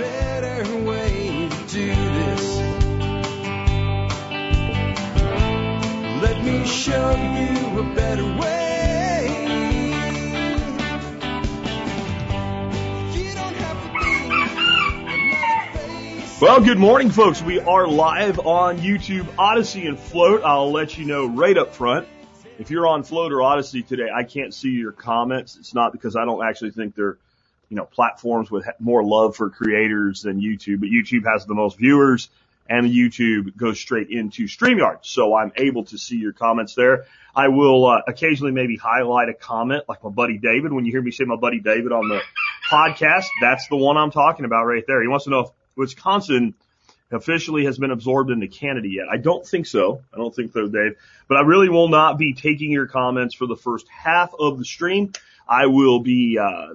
better way to do this. Let me show you a better way. Well, good morning, folks. We are live on YouTube, Odysee, and Flote. I'll let you know right up front. If you're on Flote or Odysee today, I can't see your comments. It's not because I don't actually think they're, you know, platforms with more love for creators than YouTube, but YouTube has the most viewers and YouTube goes straight into StreamYard. So I'm able to see your comments there. I will uh, occasionally maybe highlight a comment like my buddy David. When you hear me say my buddy David on the podcast, that's the one I'm talking about right there. He wants to know if Wisconsin officially has been absorbed into Canada yet. I don't think so. I don't think so, Dave. But I really will not be taking your comments for the first half of the stream. I will be uh,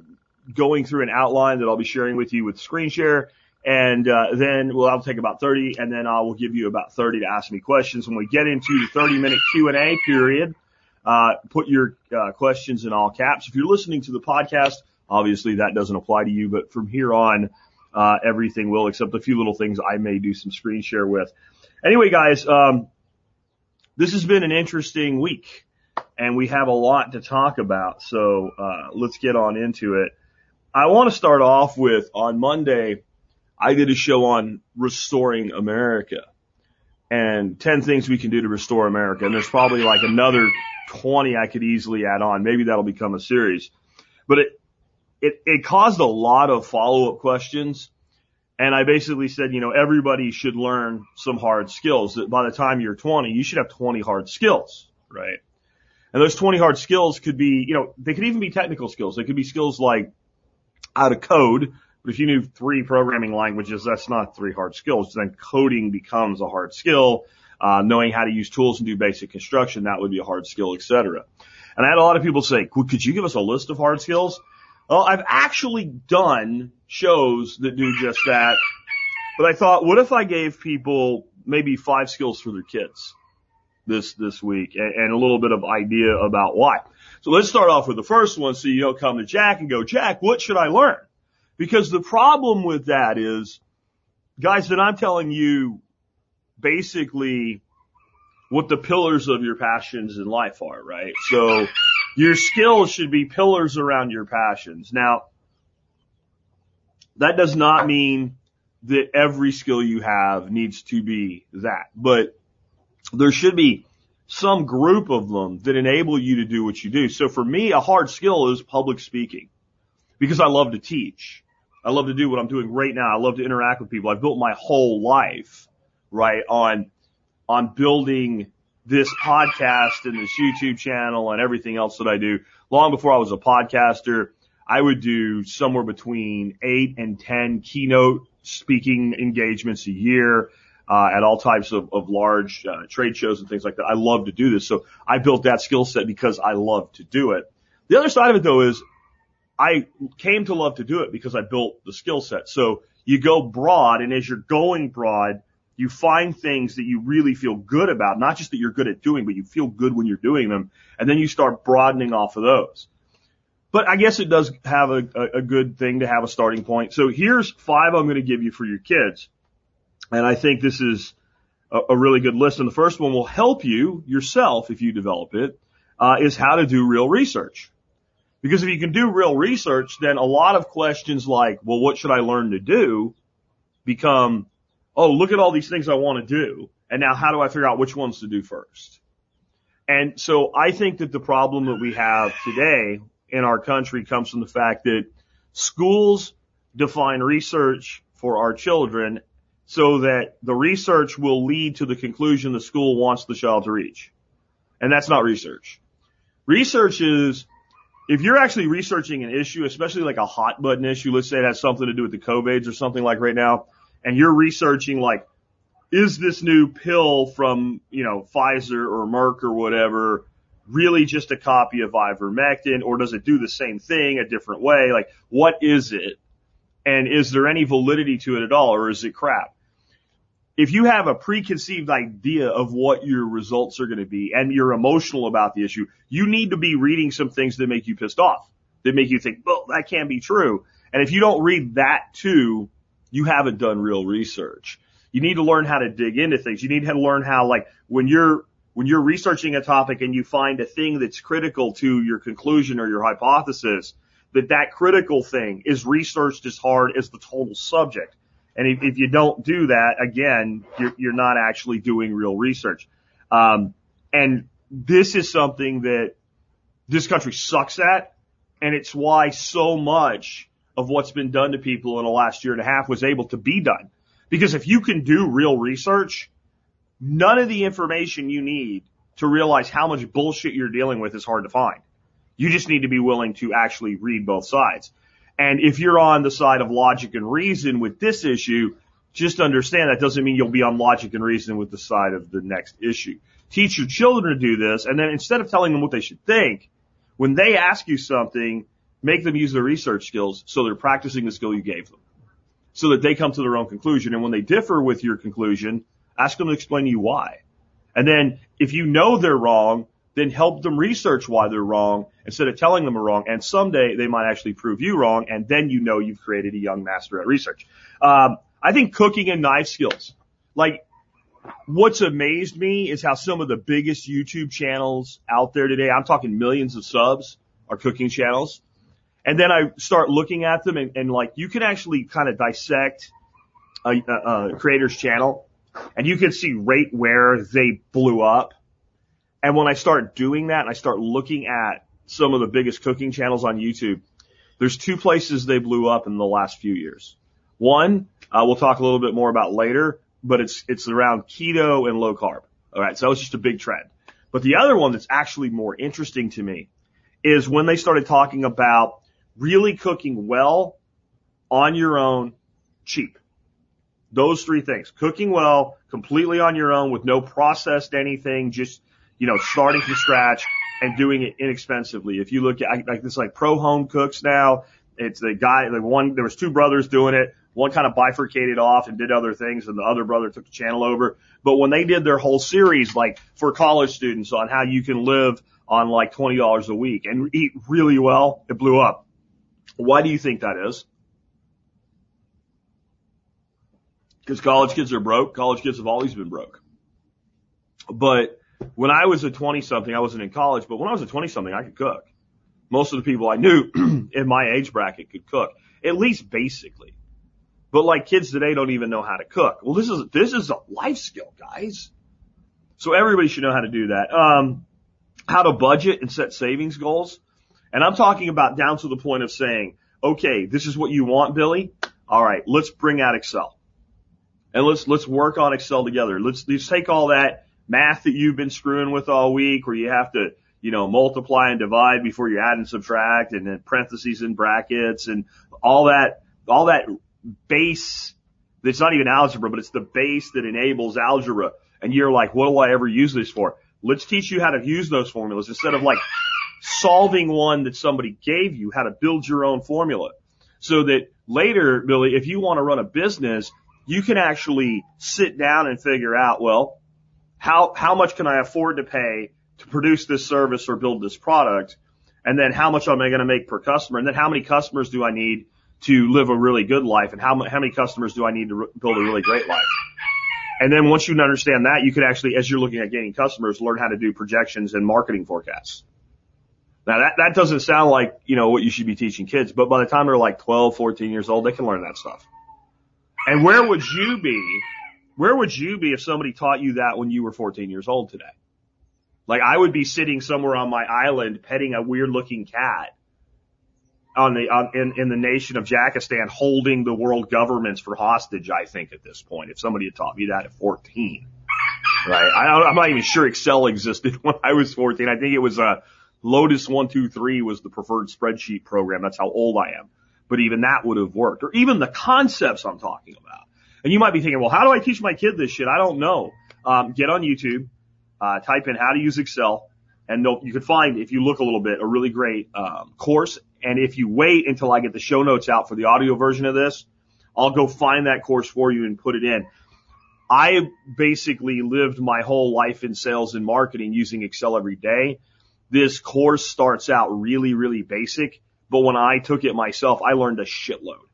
going through an outline that I'll be sharing with you with screen share. And uh, then, well, I'll take about 30, and then I will give you about 30 to ask me questions. When we get into the 30 minute Q&A period, uh, put your uh, questions in all caps. If you're listening to the podcast, obviously that doesn't apply to you, but from here on, uh, everything will, except a few little things I may do some screen share with. Anyway, guys, um, this has been an interesting week, and we have a lot to talk about. So uh, let's get on into it. I want to start off with on Monday. I did a show on restoring America and 10 things we can do to restore America. And there's probably like another 20 I could easily add on. Maybe that'll become a series, but it, it, it caused a lot of follow up questions. And I basically said, you know, everybody should learn some hard skills that by the time you're 20, you should have 20 hard skills, right? And those 20 hard skills could be, you know, they could even be technical skills. They could be skills like how to code. But if you knew three programming languages, that's not three hard skills. Then coding becomes a hard skill. Uh, knowing how to use tools and do basic construction, that would be a hard skill, etc. And I had a lot of people say, could you give us a list of hard skills? Well, I've actually done shows that do just that. But I thought, what if I gave people maybe five skills for their kids this, this week and, and a little bit of idea about why. So let's start off with the first one. So you don't come to Jack and go, Jack, what should I learn? Because the problem with that is, guys, that I'm telling you basically what the pillars of your passions in life are, right? So your skills should be pillars around your passions. Now, that does not mean that every skill you have needs to be that, but there should be some group of them that enable you to do what you do. So for me, a hard skill is public speaking because I love to teach. I love to do what I'm doing right now. I love to interact with people. I've built my whole life, right, on, on building this podcast and this YouTube channel and everything else that I do. Long before I was a podcaster, I would do somewhere between eight and 10 keynote speaking engagements a year. Uh, at all types of, of large uh, trade shows and things like that. I love to do this. So I built that skill set because I love to do it. The other side of it though is I came to love to do it because I built the skill set. So you go broad and as you're going broad, you find things that you really feel good about, not just that you're good at doing, but you feel good when you're doing them. And then you start broadening off of those. But I guess it does have a, a, a good thing to have a starting point. So here's five I'm going to give you for your kids. And I think this is a, a really good list. And the first one will help you yourself if you develop it, uh, is how to do real research. Because if you can do real research, then a lot of questions like, well, what should I learn to do become, oh, look at all these things I want to do. And now how do I figure out which ones to do first? And so I think that the problem that we have today in our country comes from the fact that schools define research for our children so that the research will lead to the conclusion the school wants the child to reach. And that's not research. Research is if you're actually researching an issue, especially like a hot button issue, let's say it has something to do with the COVIDs or something like right now, and you're researching like, is this new pill from, you know, Pfizer or Merck or whatever really just a copy of ivermectin or does it do the same thing a different way? Like, what is it? And is there any validity to it at all or is it crap? If you have a preconceived idea of what your results are going to be and you're emotional about the issue, you need to be reading some things that make you pissed off, that make you think, well, that can't be true. And if you don't read that too, you haven't done real research. You need to learn how to dig into things. You need to learn how, like, when you're, when you're researching a topic and you find a thing that's critical to your conclusion or your hypothesis, that that critical thing is researched as hard as the total subject. And if, if you don't do that, again, you're, you're not actually doing real research. Um, and this is something that this country sucks at. And it's why so much of what's been done to people in the last year and a half was able to be done. Because if you can do real research, none of the information you need to realize how much bullshit you're dealing with is hard to find. You just need to be willing to actually read both sides. And if you're on the side of logic and reason with this issue, just understand that doesn't mean you'll be on logic and reason with the side of the next issue. Teach your children to do this, and then instead of telling them what they should think, when they ask you something, make them use their research skills so they're practicing the skill you gave them. So that they come to their own conclusion. And when they differ with your conclusion, ask them to explain to you why. And then if you know they're wrong, then help them research why they're wrong instead of telling them they're wrong. And someday they might actually prove you wrong, and then you know you've created a young master at research. Um, I think cooking and knife skills, like what's amazed me is how some of the biggest YouTube channels out there today, I'm talking millions of subs, are cooking channels. And then I start looking at them and, and like you can actually kind of dissect a, a, a creator's channel and you can see right where they blew up. And when I start doing that and I start looking at some of the biggest cooking channels on YouTube, there's two places they blew up in the last few years. One, uh, we'll talk a little bit more about later, but it's, it's around keto and low carb. All right. So it's just a big trend. But the other one that's actually more interesting to me is when they started talking about really cooking well on your own cheap. Those three things. Cooking well, completely on your own with no processed anything, just, you know, starting from scratch and doing it inexpensively. If you look at like this like pro home cooks now, it's the guy, the one, there was two brothers doing it. One kind of bifurcated off and did other things and the other brother took the channel over. But when they did their whole series, like for college students on how you can live on like $20 a week and eat really well, it blew up. Why do you think that is? Because college kids are broke. College kids have always been broke. But when I was a 20 something, I wasn't in college, but when I was a 20 something, I could cook. Most of the people I knew in my age bracket could cook, at least basically. But like kids today don't even know how to cook. Well, this is, this is a life skill, guys. So everybody should know how to do that. Um, how to budget and set savings goals. And I'm talking about down to the point of saying, okay, this is what you want, Billy. All right, let's bring out Excel. And let's, let's work on Excel together. Let's, let's take all that math that you've been screwing with all week where you have to, you know, multiply and divide before you add and subtract and then parentheses and brackets and all that, all that base that's not even algebra, but it's the base that enables algebra. And you're like, what do I ever use this for? Let's teach you how to use those formulas instead of like solving one that somebody gave you, how to build your own formula. So that later, Billy, if you want to run a business, you can actually sit down and figure out, well, how, how much can I afford to pay to produce this service or build this product? And then how much am I going to make per customer? And then how many customers do I need to live a really good life? And how, how many customers do I need to re- build a really great life? And then once you understand that, you can actually, as you're looking at gaining customers, learn how to do projections and marketing forecasts. Now that, that doesn't sound like, you know, what you should be teaching kids, but by the time they're like 12, 14 years old, they can learn that stuff. And where would you be? Where would you be if somebody taught you that when you were 14 years old today? Like I would be sitting somewhere on my island petting a weird looking cat on the, on, in, in the nation of Jakistan holding the world governments for hostage, I think at this point, if somebody had taught me that at 14. Right. I, I'm not even sure Excel existed when I was 14. I think it was, uh, Lotus 123 was the preferred spreadsheet program. That's how old I am. But even that would have worked. Or even the concepts I'm talking about. And you might be thinking, well, how do I teach my kid this shit? I don't know. Um, get on YouTube, uh, type in how to use Excel, and you can find, if you look a little bit, a really great um, course. And if you wait until I get the show notes out for the audio version of this, I'll go find that course for you and put it in. I basically lived my whole life in sales and marketing using Excel every day this course starts out really, really basic, but when I took it myself, I learned a shitload.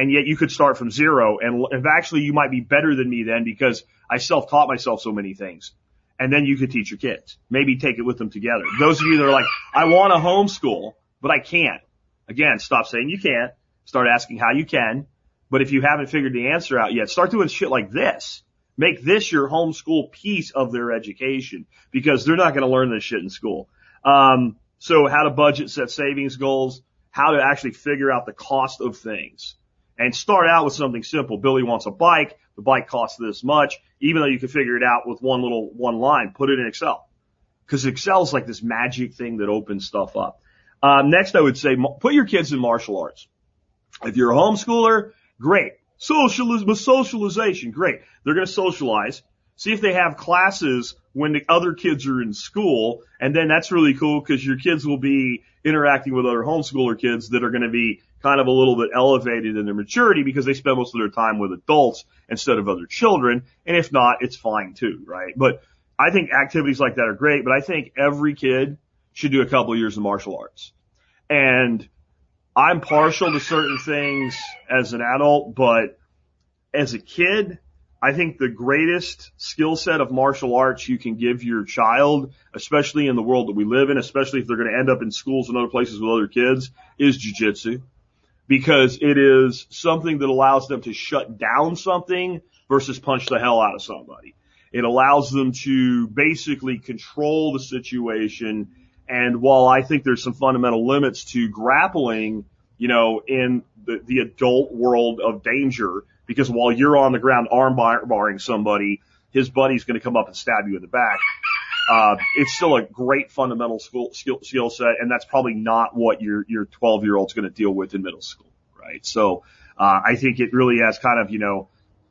And yet you could start from zero and, actually you might be better than me then because I self-taught myself so many things. And then you could teach your kids. Maybe take it with them together. Those of you that are like, I want to homeschool, but I can't. Again, stop saying you can't. Start asking how you can. But if you haven't figured the answer out yet, start doing shit like this. Make this your homeschool piece of their education because they're not going to learn this shit in school. Um, so how to budget, set savings goals, how to actually figure out the cost of things and start out with something simple. Billy wants a bike. The bike costs this much, even though you can figure it out with one little, one line, put it in Excel. Cause Excel is like this magic thing that opens stuff up. Um, next I would say put your kids in martial arts. If you're a homeschooler, great. Socialism, socialization, great. They're going to socialize. See if they have classes when the other kids are in school. And then that's really cool because your kids will be interacting with other homeschooler kids that are going to be kind of a little bit elevated in their maturity because they spend most of their time with adults instead of other children. And if not, it's fine too, right? But I think activities like that are great, but I think every kid should do a couple of years of martial arts. And I'm partial to certain things as an adult, but as a kid, I think the greatest skill set of martial arts you can give your child, especially in the world that we live in, especially if they're going to end up in schools and other places with other kids, is jujitsu. Because it is something that allows them to shut down something versus punch the hell out of somebody. It allows them to basically control the situation. And while I think there's some fundamental limits to grappling, you know, in the, the adult world of danger, because while you're on the ground arm bar- barring somebody, his buddy's going to come up and stab you in the back. Uh, it's still a great fundamental skill, skill, skill set, and that's probably not what your your 12 year old's going to deal with in middle school, right? So uh, I think it really has kind of you know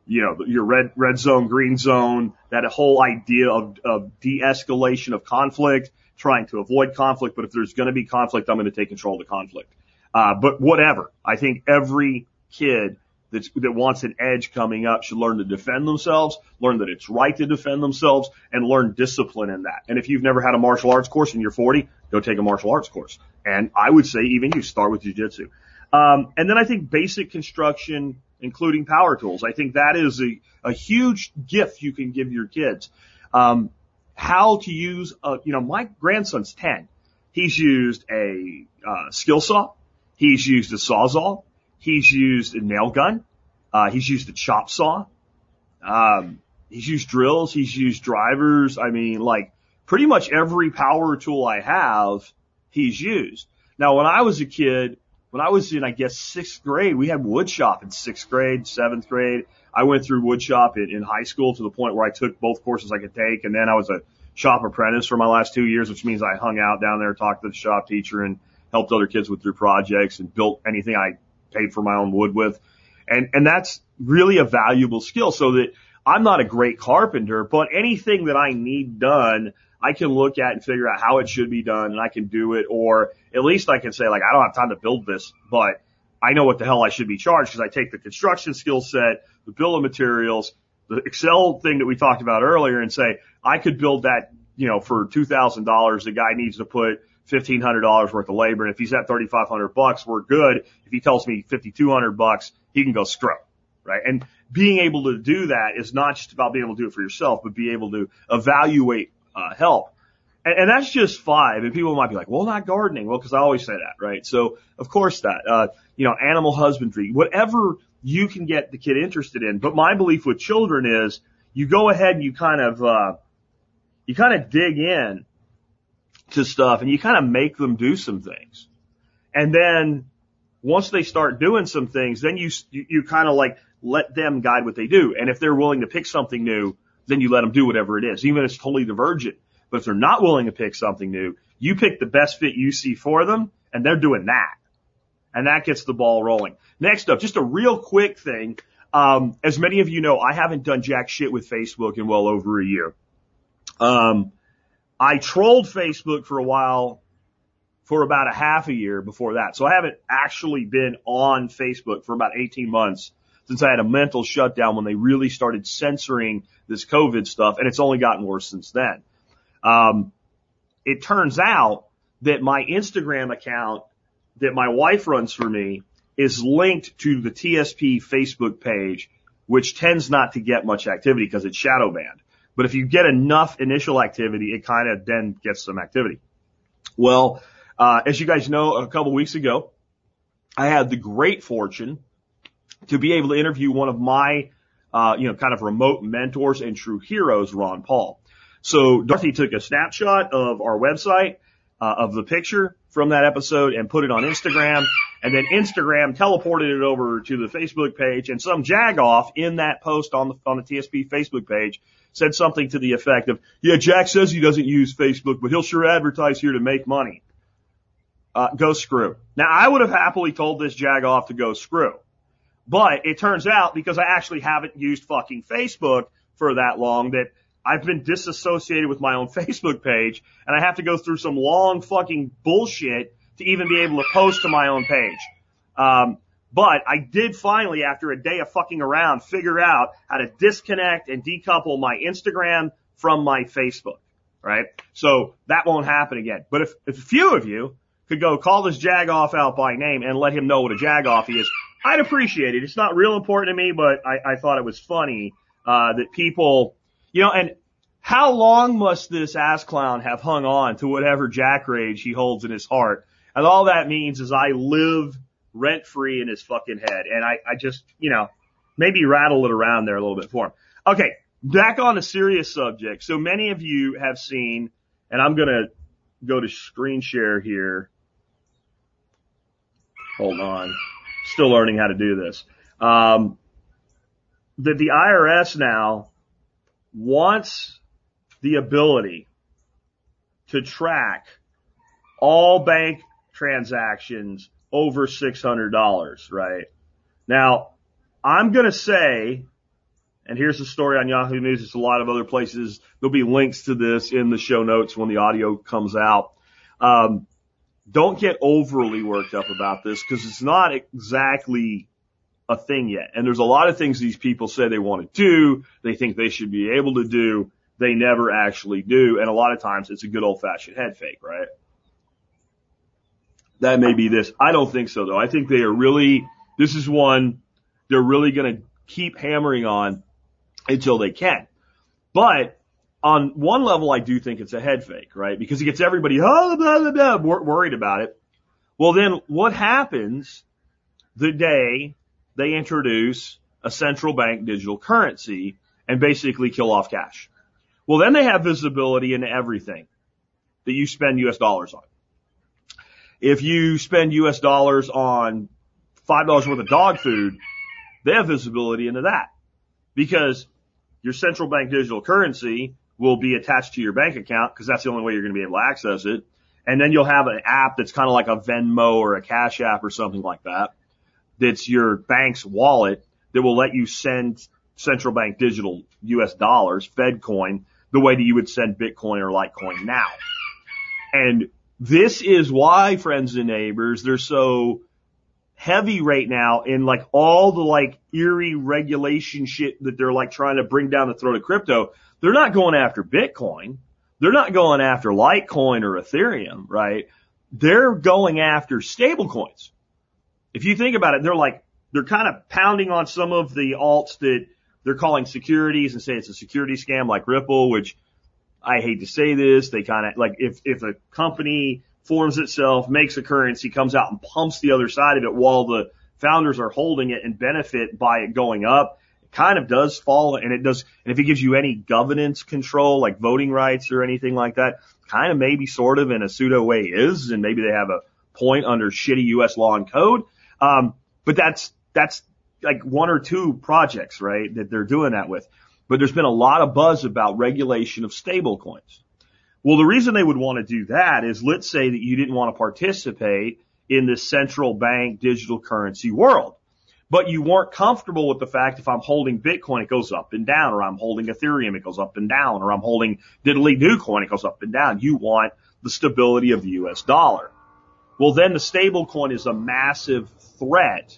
you know, your red, red zone, green zone, that whole idea of, of de-escalation of conflict, trying to avoid conflict. But if there's going to be conflict, I'm going to take control of the conflict. Uh, but whatever. I think every kid that's, that wants an edge coming up should learn to defend themselves, learn that it's right to defend themselves, and learn discipline in that. And if you've never had a martial arts course and you're 40, go take a martial arts course. And I would say even you start with jujitsu. Um, and then I think basic construction, including power tools. I think that is a, a huge gift you can give your kids. Um, how to use a, you know, my grandson's 10. He's used a, uh, skill saw. He's used a sawzall. He's used a nail gun. Uh, he's used a chop saw. Um, he's used drills. He's used drivers. I mean, like pretty much every power tool I have, he's used. Now, when I was a kid, when I was in, I guess, sixth grade, we had wood shop in sixth grade, seventh grade. I went through wood shop in, in high school to the point where I took both courses I could take. And then I was a shop apprentice for my last two years, which means I hung out down there, talked to the shop teacher and helped other kids with their projects and built anything I paid for my own wood with. And, and that's really a valuable skill so that I'm not a great carpenter, but anything that I need done, I can look at and figure out how it should be done and I can do it. Or at least I can say like, I don't have time to build this, but I know what the hell I should be charged because I take the construction skill set, the bill of materials, the Excel thing that we talked about earlier and say, I could build that, you know, for $2,000. The guy needs to put fifteen hundred dollars worth of labor. And if he's at thirty five hundred bucks, we're good. If he tells me fifty two hundred bucks, he can go screw, right? And being able to do that is not just about being able to do it for yourself, but be able to evaluate uh, help. And, and that's just five. And people might be like, well, not gardening. Well, because I always say that, right? So of course that, uh, you know, animal husbandry, whatever you can get the kid interested in. But my belief with children is you go ahead and you kind of, uh, you kind of dig in to stuff and you kind of make them do some things. And then once they start doing some things, then you, you, kind of like let them guide what they do. And if they're willing to pick something new, then you let them do whatever it is, even if it's totally divergent. But if they're not willing to pick something new, you pick the best fit you see for them and they're doing that. And that gets the ball rolling. Next up, just a real quick thing. Um, as many of you know, I haven't done jack shit with Facebook in well over a year. Um, I trolled Facebook for a while for about a half a year before that. So I haven't actually been on Facebook for about 18 months since I had a mental shutdown when they really started censoring this COVID stuff. And it's only gotten worse since then. Um, it turns out that my Instagram account that my wife runs for me is linked to the TSP Facebook page, which tends not to get much activity because it's shadow banned. But if you get enough initial activity, it kind of then gets some activity. Well, uh, as you guys know, a couple weeks ago, I had the great fortune to be able to interview one of my, uh, you know, kind of remote mentors and true heroes, Ron Paul. So Dorothy took a snapshot of our website, uh, of the picture from that episode and put it on Instagram. And then Instagram teleported it over to the Facebook page and some jagoff in that post on the, on the TSP Facebook page said something to the effect of, yeah, Jack says he doesn't use Facebook, but he'll sure advertise here to make money. Uh, go screw. Now I would have happily told this jagoff to go screw. But it turns out because I actually haven't used fucking Facebook for that long that I've been disassociated with my own Facebook page and I have to go through some long fucking bullshit to even be able to post to my own page. Um, but I did finally, after a day of fucking around, figure out how to disconnect and decouple my Instagram from my Facebook, right? So that won't happen again. But if, if a few of you could go call this jagoff out by name and let him know what a jagoff he is, I'd appreciate it. It's not real important to me, but I, I thought it was funny, uh, that people, you know, and how long must this ass clown have hung on to whatever jack rage he holds in his heart? And all that means is I live rent free in his fucking head. And I, I just, you know, maybe rattle it around there a little bit for him. Okay. Back on a serious subject. So many of you have seen, and I'm going to go to screen share here. Hold on. Still learning how to do this. Um, that the IRS now wants the ability to track all bank transactions over $600, right? Now, I'm going to say, and here's the story on Yahoo News. It's a lot of other places. There'll be links to this in the show notes when the audio comes out. Um, don't get overly worked up about this because it's not exactly a thing yet. And there's a lot of things these people say they want to do. They think they should be able to do. They never actually do. And a lot of times it's a good old fashioned head fake, right? That may be this. I don't think so though. I think they are really, this is one they're really going to keep hammering on until they can. But on one level, I do think it's a head fake, right? Because it gets everybody, oh, blah, blah, blah, wor- worried about it. Well, then what happens the day they introduce a central bank digital currency and basically kill off cash? Well, then they have visibility into everything that you spend US dollars on. If you spend US dollars on $5 worth of dog food, they have visibility into that because your central bank digital currency will be attached to your bank account because that's the only way you're going to be able to access it. And then you'll have an app that's kind of like a Venmo or a Cash App or something like that. That's your bank's wallet that will let you send central bank digital US dollars, Fed coin, the way that you would send Bitcoin or Litecoin now. And this is why, friends and neighbors, they're so heavy right now in like all the like eerie regulation shit that they're like trying to bring down the throat of crypto. They're not going after Bitcoin. They're not going after Litecoin or Ethereum, right? They're going after stable coins. If you think about it, they're like, they're kind of pounding on some of the alts that they're calling securities and say it's a security scam like Ripple, which I hate to say this. They kind of like if, if a company forms itself, makes a currency, comes out and pumps the other side of it while the founders are holding it and benefit by it going up, it kind of does fall and it does, and if it gives you any governance control, like voting rights or anything like that, kind of maybe sort of in a pseudo way is, and maybe they have a point under shitty US law and code. Um, but that's, that's like one or two projects, right, that they're doing that with. But there's been a lot of buzz about regulation of stable coins. Well, the reason they would want to do that is let's say that you didn't want to participate in this central bank digital currency world, but you weren't comfortable with the fact if I'm holding Bitcoin, it goes up and down, or I'm holding Ethereum, it goes up and down, or I'm holding diddly do coin, it goes up and down. You want the stability of the US dollar. Well, then the stable coin is a massive threat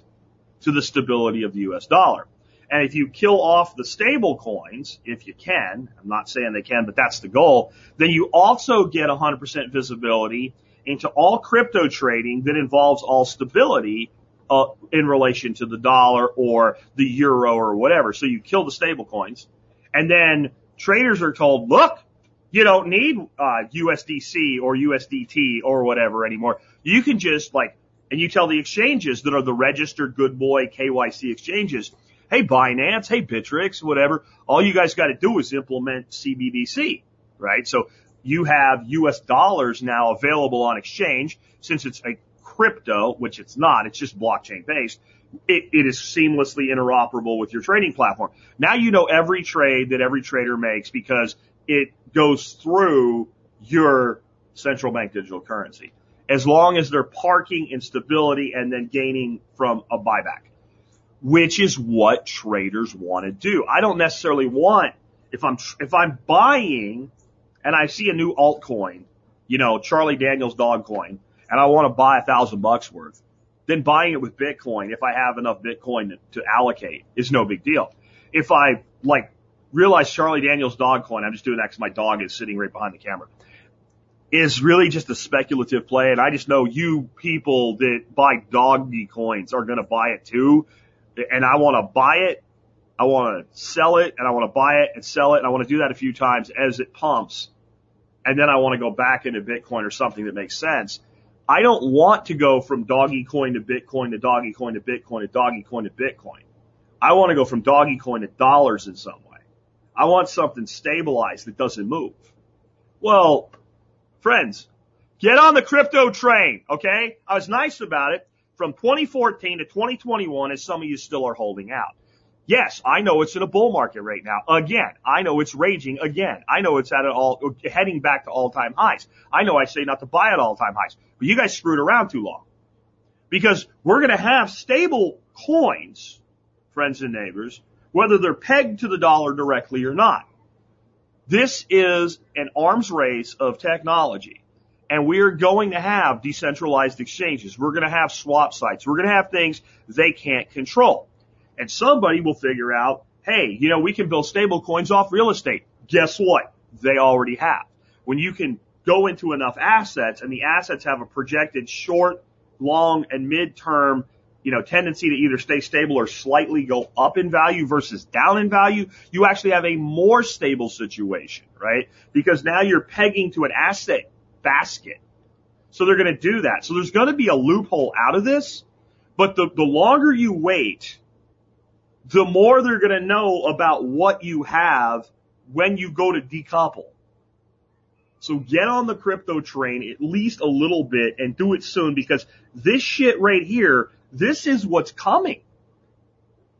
to the stability of the US dollar. And if you kill off the stable coins, if you can, I'm not saying they can, but that's the goal, then you also get 100% visibility into all crypto trading that involves all stability uh, in relation to the dollar or the euro or whatever. So you kill the stable coins and then traders are told, look, you don't need uh, USDC or USDT or whatever anymore. You can just like, and you tell the exchanges that are the registered good boy KYC exchanges, hey Binance, hey Bittrex, whatever. All you guys got to do is implement CBDC, right? So you have US dollars now available on exchange since it's a crypto, which it's not, it's just blockchain based. It, it is seamlessly interoperable with your trading platform. Now you know every trade that every trader makes because it goes through your central bank digital currency. As long as they're parking in stability and then gaining from a buyback, which is what traders want to do. I don't necessarily want, if I'm, if I'm buying and I see a new altcoin, you know, Charlie Daniels dog coin, and I want to buy a thousand bucks worth, then buying it with Bitcoin, if I have enough Bitcoin to, to allocate, is no big deal. If I like realize Charlie Daniels dog coin, I'm just doing that because my dog is sitting right behind the camera, is really just a speculative play. And I just know you people that buy doggy coins are going to buy it too. And I want to buy it. I want to sell it and I want to buy it and sell it. And I want to do that a few times as it pumps. And then I want to go back into Bitcoin or something that makes sense. I don't want to go from doggy coin to Bitcoin to doggy coin to Bitcoin to doggy coin to Bitcoin. I want to go from doggy coin to dollars in some way. I want something stabilized that doesn't move. Well, friends, get on the crypto train, okay? I was nice about it from 2014 to 2021 as some of you still are holding out. Yes, I know it's in a bull market right now. Again, I know it's raging again. I know it's at an all, heading back to all time highs. I know I say not to buy at all time highs, but you guys screwed around too long. Because we're going to have stable coins, friends and neighbors, whether they're pegged to the dollar directly or not. This is an arms race of technology. And we are going to have decentralized exchanges. We're going to have swap sites. We're going to have things they can't control. And somebody will figure out, hey, you know, we can build stable coins off real estate. Guess what? They already have. When you can go into enough assets and the assets have a projected short, long, and mid-term, you know, tendency to either stay stable or slightly go up in value versus down in value, you actually have a more stable situation, right? Because now you're pegging to an asset basket. So they're going to do that. So there's going to be a loophole out of this, but the, the longer you wait, the more they're going to know about what you have when you go to decouple. So get on the crypto train at least a little bit and do it soon because this shit right here, this is what's coming.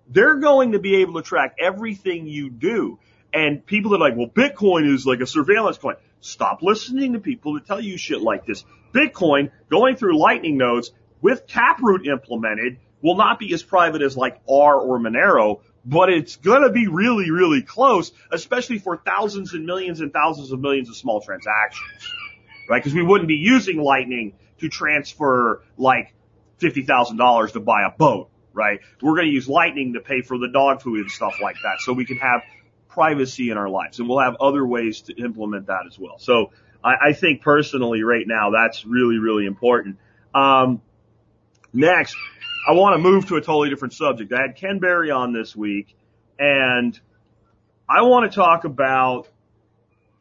They're going to be able to track everything you do. And people are like, well, Bitcoin is like a surveillance coin. Stop listening to people that tell you shit like this. Bitcoin going through lightning nodes with Taproot implemented will not be as private as like R or Monero, but it's going to be really, really close, especially for thousands and millions and thousands of millions of small transactions, right? Because we wouldn't be using Lightning to transfer like $50,000 to buy a boat, right? We're going to use Lightning to pay for the dog food and stuff like that so we can have privacy in our lives and we'll have other ways to implement that as well. So I, I think personally right now that's really, really important. Um, next, I want to move to a totally different subject. I had Ken Berry on this week and I want to talk about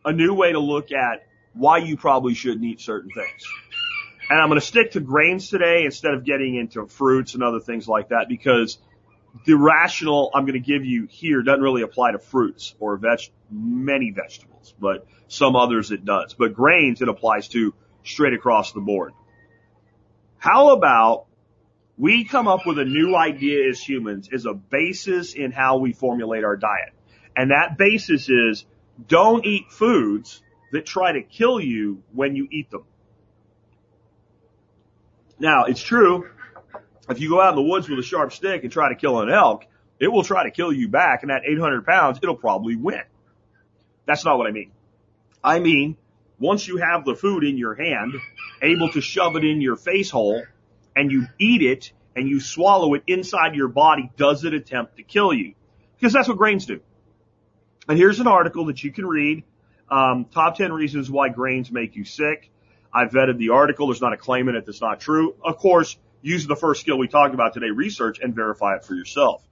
a new way to look at why you probably shouldn't eat certain things. And I'm going to stick to grains today instead of getting into fruits and other things like that because the rational I'm going to give you here doesn't really apply to fruits or veg, many vegetables, but some others it does. But grains it applies to straight across the board. How about we come up with a new idea as humans as a basis in how we formulate our diet. And that basis is don't eat foods that try to kill you when you eat them. Now, it's true. If you go out in the woods with a sharp stick and try to kill an elk, it will try to kill you back and at 800 pounds, it'll probably win. That's not what I mean. I mean, once you have the food in your hand, able to shove it in your face hole, and you eat it and you swallow it inside your body, does it attempt to kill you? Because that's what grains do. And here's an article that you can read. Um, top 10 reasons why grains make you sick. I vetted the article. There's not a claim in it that's not true. Of course, use the first skill we talked about today, research and verify it for yourself.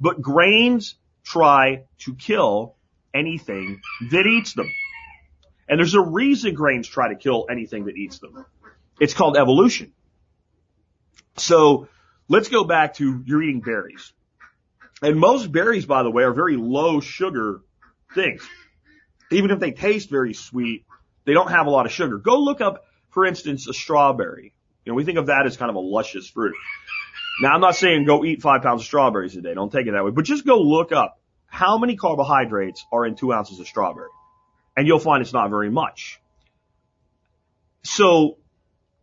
But grains try to kill anything that eats them. And there's a reason grains try to kill anything that eats them. It's called evolution. So let's go back to you're eating berries. And most berries, by the way, are very low sugar things. Even if they taste very sweet, they don't have a lot of sugar. Go look up, for instance, a strawberry. You know, we think of that as kind of a luscious fruit. Now, I'm not saying go eat five pounds of strawberries a day. Don't take it that way. But just go look up how many carbohydrates are in two ounces of strawberry. And you'll find it's not very much. So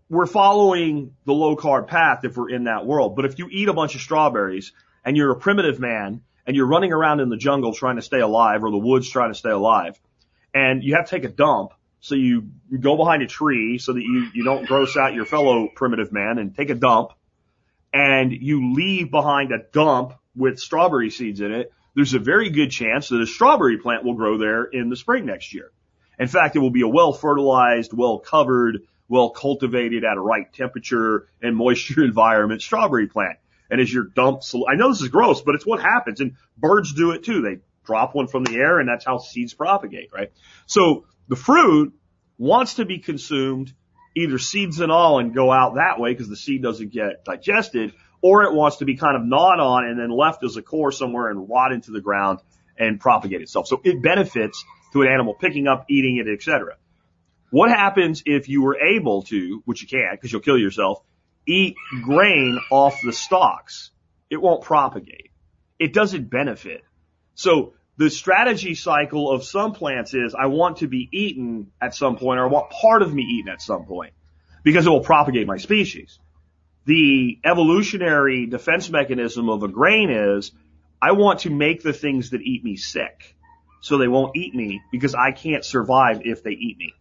we're following the low carb path if we're in that world. But if you eat a bunch of strawberries and you're a primitive man and you're running around in the jungle trying to stay alive or the woods trying to stay alive and you have to take a dump, so you, go behind a tree so that you, you don't gross out your fellow primitive man and take a dump and you leave behind a dump with strawberry seeds in it, there's a very good chance that a strawberry plant will grow there in the spring next year. In fact, it will be a well fertilized, well covered, well cultivated at a right temperature and moisture environment strawberry plant. And as your dump, I know this is gross, but it's what happens and birds do it too. They drop one from the air and that's how seeds propagate, right? So the fruit wants to be consumed either seeds and all and go out that way because the seed doesn't get digested, or it wants to be kind of gnawed on and then left as a core somewhere and rot into the ground and propagate itself. So it benefits to an animal picking up, eating it, etc. What happens if you were able to, which you can't because you'll kill yourself, eat grain off the stalks? It won't propagate. It doesn't benefit. So the strategy cycle of some plants is I want to be eaten at some point or I want part of me eaten at some point because it will propagate my species. The evolutionary defense mechanism of a grain is I want to make the things that eat me sick so they won't eat me because I can't survive if they eat me.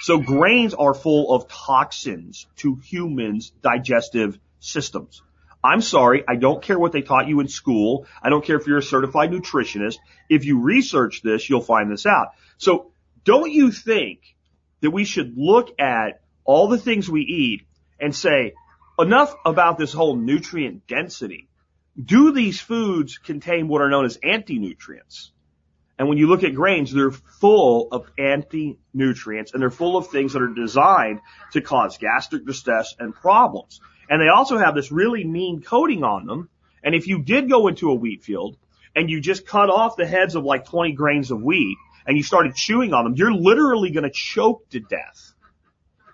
So grains are full of toxins to humans' digestive systems. I'm sorry, I don't care what they taught you in school. I don't care if you're a certified nutritionist. If you research this, you'll find this out. So don't you think that we should look at all the things we eat and say, enough about this whole nutrient density. Do these foods contain what are known as anti-nutrients? And when you look at grains, they're full of anti-nutrients and they're full of things that are designed to cause gastric distress and problems. And they also have this really mean coating on them. And if you did go into a wheat field and you just cut off the heads of like 20 grains of wheat and you started chewing on them, you're literally going to choke to death.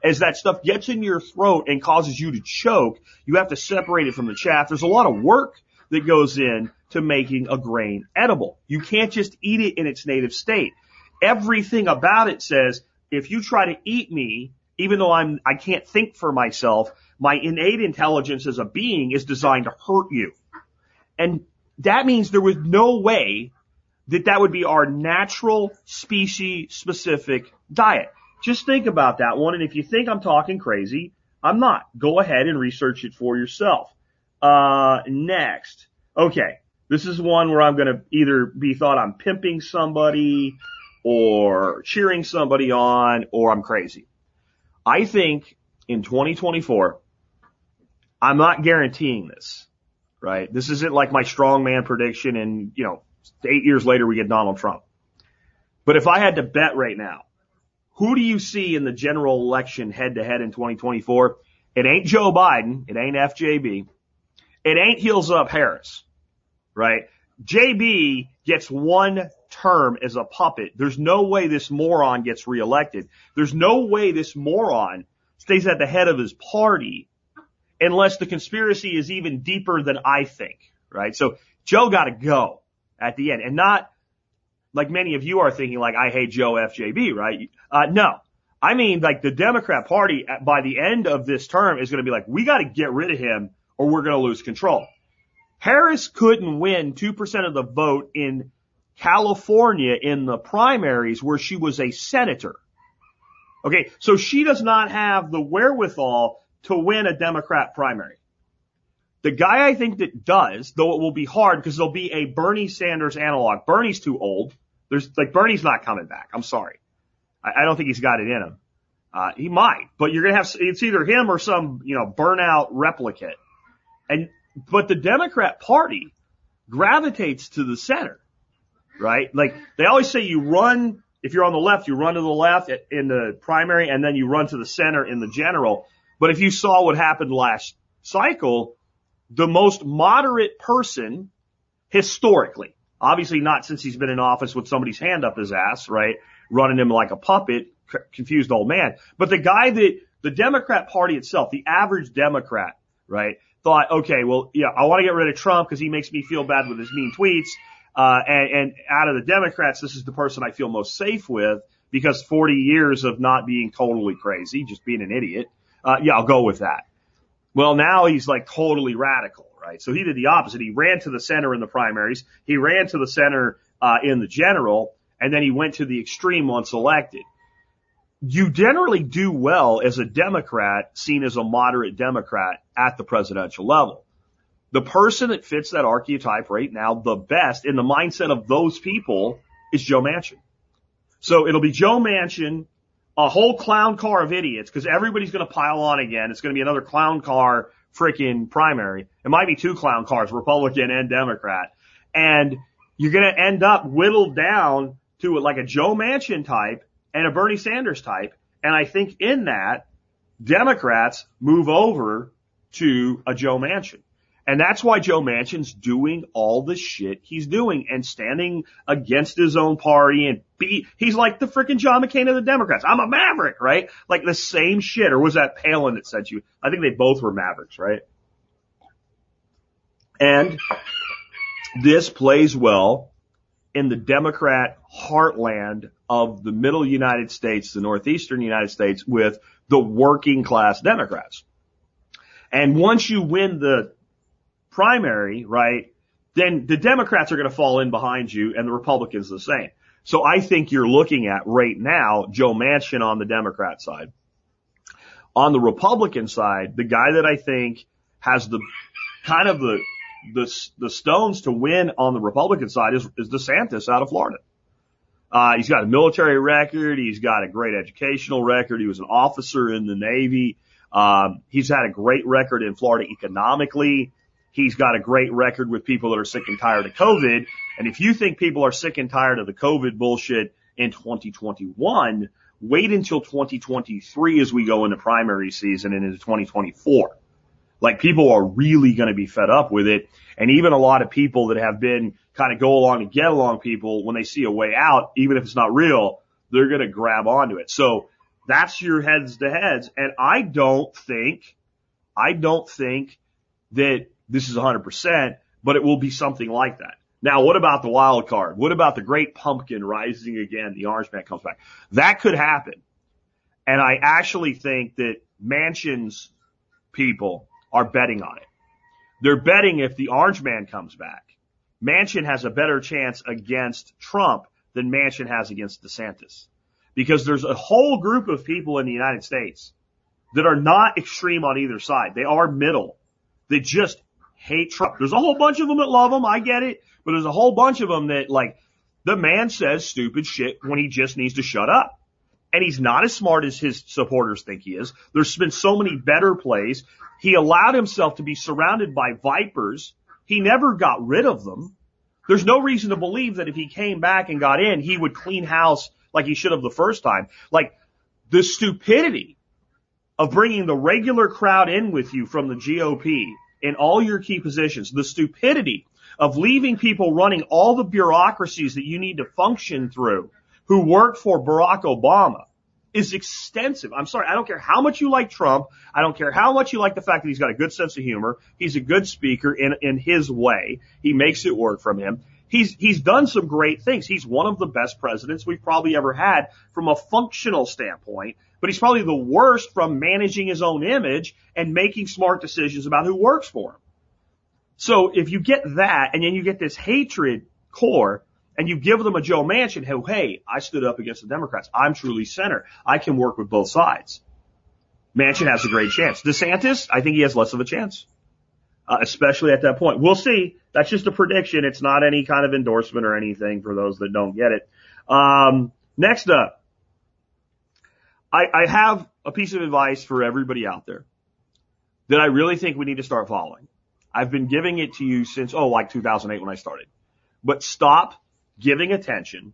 As that stuff gets in your throat and causes you to choke, you have to separate it from the chaff. There's a lot of work that goes in to making a grain edible. You can't just eat it in its native state. Everything about it says, if you try to eat me, even though I'm, I can't think for myself, my innate intelligence as a being is designed to hurt you. And that means there was no way that that would be our natural species specific diet. Just think about that one. And if you think I'm talking crazy, I'm not. Go ahead and research it for yourself. Uh, next. Okay. This is one where I'm going to either be thought I'm pimping somebody or cheering somebody on or I'm crazy. I think in 2024, I'm not guaranteeing this, right? This isn't like my strongman prediction and, you know, eight years later we get Donald Trump. But if I had to bet right now, who do you see in the general election head to head in 2024? It ain't Joe Biden. It ain't FJB. It ain't heels up Harris, right? JB gets one term as a puppet. There's no way this moron gets reelected. There's no way this moron stays at the head of his party unless the conspiracy is even deeper than I think, right? So Joe got to go at the end and not like many of you are thinking like I hate Joe FJB, right? Uh, no. I mean like the Democrat party by the end of this term is going to be like, we got to get rid of him or we're going to lose control. Harris couldn't win 2% of the vote in California in the primaries where she was a senator. Okay, so she does not have the wherewithal to win a Democrat primary. The guy I think that does, though it will be hard because there'll be a Bernie Sanders analog. Bernie's too old. There's like Bernie's not coming back. I'm sorry. I, I don't think he's got it in him. Uh, he might, but you're to have, it's either him or some, you know, burnout replicate. And, but the Democrat party gravitates to the center, right? Like they always say you run, if you're on the left, you run to the left in the primary and then you run to the center in the general. But if you saw what happened last cycle, the most moderate person historically, obviously not since he's been in office with somebody's hand up his ass, right? Running him like a puppet, c- confused old man. But the guy that the Democrat party itself, the average Democrat, right, thought, okay, well, yeah, I want to get rid of Trump because he makes me feel bad with his mean tweets. Uh, and, and out of the Democrats, this is the person I feel most safe with because 40 years of not being totally crazy, just being an idiot. Uh, yeah, I'll go with that. Well, now he's like totally radical, right? So he did the opposite. He ran to the center in the primaries. He ran to the center, uh, in the general, and then he went to the extreme once elected. You generally do well as a Democrat, seen as a moderate Democrat at the presidential level. The person that fits that archetype right now the best in the mindset of those people is Joe Manchin. So it'll be Joe Manchin, a whole clown car of idiots, because everybody's going to pile on again. It's going to be another clown car freaking primary. It might be two clown cars, Republican and Democrat. And you're going to end up whittled down to like a Joe Manchin type and a Bernie Sanders type. And I think in that, Democrats move over to a Joe Manchin. And that's why Joe Manchin's doing all the shit he's doing and standing against his own party and be, he's like the freaking John McCain of the Democrats. I'm a maverick, right? Like the same shit. Or was that Palin that said you? I think they both were mavericks, right? And this plays well in the Democrat heartland of the middle United States, the northeastern United States with the working class Democrats. And once you win the primary, right, then the Democrats are going to fall in behind you and the Republicans the same. So I think you're looking at right now Joe Manchin on the Democrat side. On the Republican side, the guy that I think has the kind of the the the stones to win on the Republican side is is DeSantis out of Florida. Uh, he's got a military record. He's got a great educational record. He was an officer in the Navy. Um, he's had a great record in Florida economically. He's got a great record with people that are sick and tired of COVID. And if you think people are sick and tired of the COVID bullshit in 2021, wait until 2023 as we go into primary season and into 2024. Like people are really going to be fed up with it. And even a lot of people that have been kind of go along and get along people, when they see a way out, even if it's not real, they're going to grab onto it. So that's your heads to heads. And I don't think, I don't think that this is 100%, but it will be something like that. Now, what about the wild card? What about the great pumpkin rising again? The orange man comes back. That could happen. And I actually think that Manchin's people are betting on it. They're betting if the orange man comes back, Manchin has a better chance against Trump than Manchin has against DeSantis. Because there's a whole group of people in the United States that are not extreme on either side. They are middle. They just hate Trump. There's a whole bunch of them that love him. I get it. But there's a whole bunch of them that like, the man says stupid shit when he just needs to shut up. And he's not as smart as his supporters think he is. There's been so many better plays. He allowed himself to be surrounded by vipers. He never got rid of them. There's no reason to believe that if he came back and got in, he would clean house like he should have the first time. Like the stupidity of bringing the regular crowd in with you from the GOP in all your key positions, the stupidity of leaving people running all the bureaucracies that you need to function through who worked for Barack Obama is extensive. I'm sorry. I don't care how much you like Trump. I don't care how much you like the fact that he's got a good sense of humor. He's a good speaker in, in his way. He makes it work from him. He's, he's done some great things. He's one of the best presidents we've probably ever had from a functional standpoint, but he's probably the worst from managing his own image and making smart decisions about who works for him. So if you get that and then you get this hatred core and you give them a Joe Manchin who, hey, I stood up against the Democrats. I'm truly center. I can work with both sides. Manchin has a great chance. DeSantis, I think he has less of a chance. Uh, especially at that point. We'll see. That's just a prediction. It's not any kind of endorsement or anything for those that don't get it. Um, next up, I, I have a piece of advice for everybody out there that I really think we need to start following. I've been giving it to you since, oh, like 2008 when I started. But stop giving attention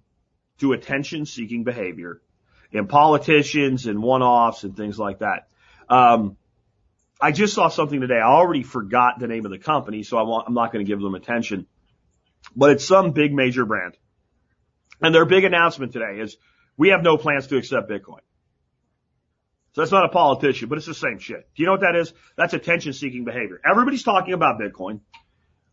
to attention seeking behavior in politicians and one-offs and things like that. Um, I just saw something today. I already forgot the name of the company, so I am not going to give them attention. But it's some big major brand. And their big announcement today is we have no plans to accept Bitcoin. So that's not a politician, but it's the same shit. Do you know what that is? That's attention seeking behavior. Everybody's talking about Bitcoin.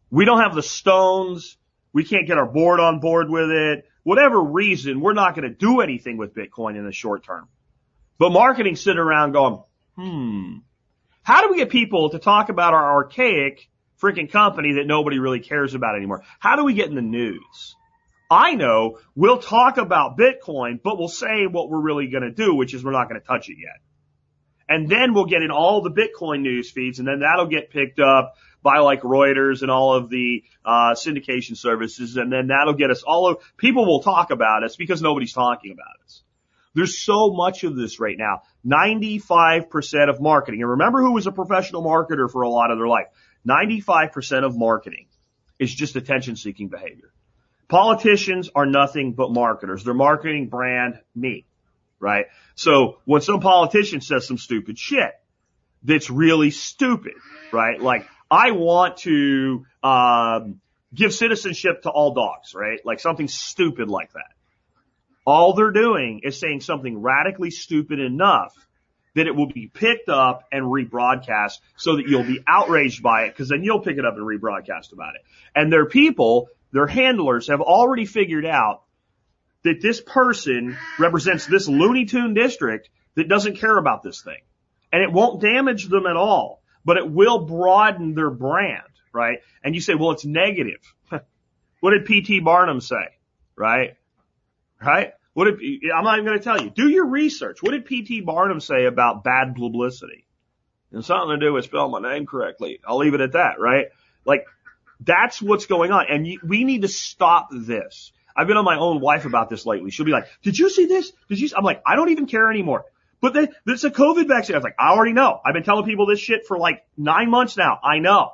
We don't have the stones. We can't get our board on board with it. Whatever reason, we're not going to do anything with Bitcoin in the short term. But marketing sitting around going, hmm, how do we get people to talk about our archaic freaking company that nobody really cares about anymore? How do we get in the news? I know we'll talk about Bitcoin, but we'll say what we're really going to do, which is we're not going to touch it yet. And then we'll get in all the Bitcoin news feeds and then that'll get picked up by like Reuters and all of the uh, syndication services. And then that'll get us all of, people will talk about us because nobody's talking about us. There's so much of this right now. 95% of marketing. And remember who was a professional marketer for a lot of their life. 95% of marketing is just attention seeking behavior. Politicians are nothing but marketers. They're marketing brand me right? So when some politician says some stupid shit that's really stupid, right? Like I want to um, give citizenship to all dogs, right? Like something stupid like that. All they're doing is saying something radically stupid enough that it will be picked up and rebroadcast so that you'll be outraged by it because then you'll pick it up and rebroadcast about it. And their people, their handlers have already figured out that this person represents this Looney Tune district that doesn't care about this thing. And it won't damage them at all, but it will broaden their brand, right? And you say, well, it's negative. what did P.T. Barnum say? Right? Right? What did, I'm not even going to tell you. Do your research. What did P.T. Barnum say about bad publicity? And something to do with spelling my name correctly. I'll leave it at that, right? Like, that's what's going on. And we need to stop this. I've been on my own wife about this lately. She'll be like, did you see this? Did you? See? I'm like, I don't even care anymore. But the, it's a COVID vaccine. I was like, I already know. I've been telling people this shit for like nine months now. I know.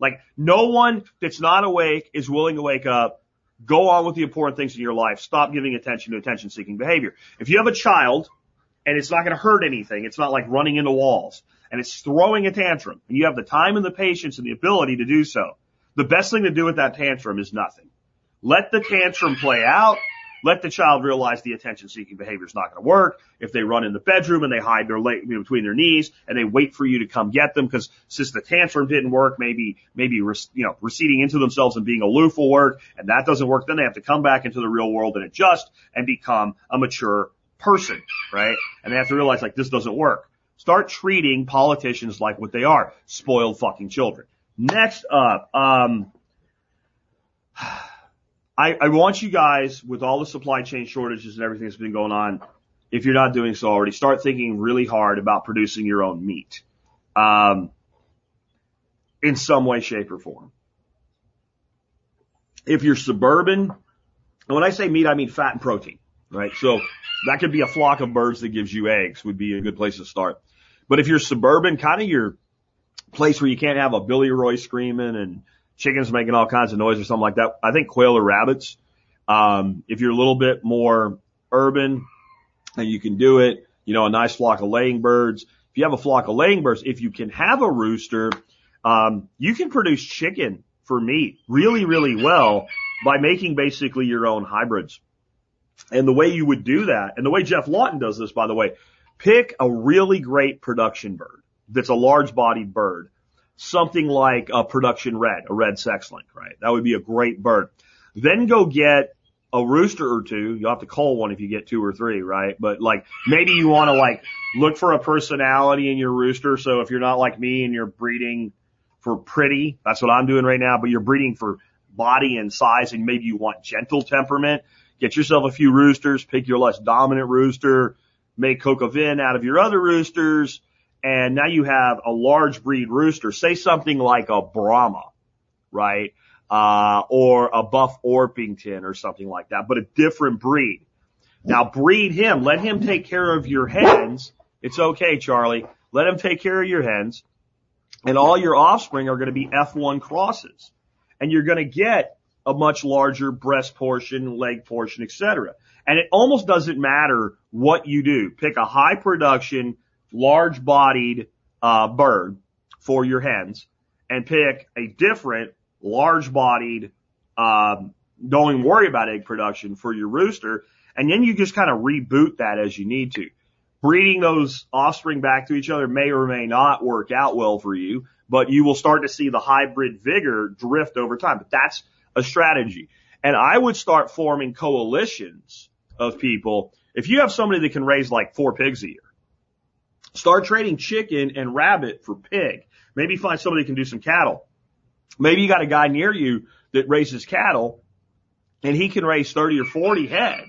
Like no one that's not awake is willing to wake up. Go on with the important things in your life. Stop giving attention to attention seeking behavior. If you have a child and it's not going to hurt anything, it's not like running into walls and it's throwing a tantrum and you have the time and the patience and the ability to do so. The best thing to do with that tantrum is nothing. Let the tantrum play out. Let the child realize the attention seeking behavior is not going to work. If they run in the bedroom and they hide their leg between their knees and they wait for you to come get them because since the tantrum didn't work, maybe, maybe, you know, receding into themselves and being aloof will work and that doesn't work. Then they have to come back into the real world and adjust and become a mature person, right? And they have to realize like this doesn't work. Start treating politicians like what they are, spoiled fucking children. Next up, um, I, want you guys, with all the supply chain shortages and everything that's been going on, if you're not doing so already, start thinking really hard about producing your own meat. Um, in some way, shape, or form. If you're suburban, and when I say meat, I mean fat and protein, right? So that could be a flock of birds that gives you eggs would be a good place to start. But if you're suburban, kind of your place where you can't have a Billy Roy screaming and chickens making all kinds of noise or something like that. I think quail or rabbits. Um, if you're a little bit more urban and you can do it, you know, a nice flock of laying birds. If you have a flock of laying birds, if you can have a rooster, um, you can produce chicken for meat really, really well by making basically your own hybrids. And the way you would do that, and the way Geoff Lawton does this, by the way, pick a really great production bird that's a large bodied bird something like a production red, a red sex link, right? That would be a great bird. Then go get a rooster or two. You'll have to call one if you get two or three, right? But like maybe you want to like look for a personality in your rooster. So if you're not like me and you're breeding for pretty, that's what I'm doing right now, but you're breeding for body and size and maybe you want gentle temperament, get yourself a few roosters, pick your less dominant rooster, make au vin out of your other roosters, and now you have a large breed rooster, say something like a Brahma, right? Uh, or a Buff Orpington or something like that, but a different breed. Now breed him. Let him take care of your hens. It's okay, Charlie. Let him take care of your hens. And all your offspring are going to be F1 crosses. And you're going to get a much larger breast portion, leg portion, etc. And it almost doesn't matter what you do. Pick a high production, large bodied, uh, bird for your hens and pick a different large bodied, um, don't even worry about egg production for your rooster. And then you just kind of reboot that as you need to. Breeding those offspring back to each other may or may not work out well for you, but you will start to see the hybrid vigor drift over time. But that's a strategy. And I would start forming coalitions of people. If you have somebody that can raise like four pigs a year, start trading chicken and rabbit for pig. Maybe find somebody who can do some cattle. Maybe you got a guy near you that raises cattle and he can raise 30 or 40 head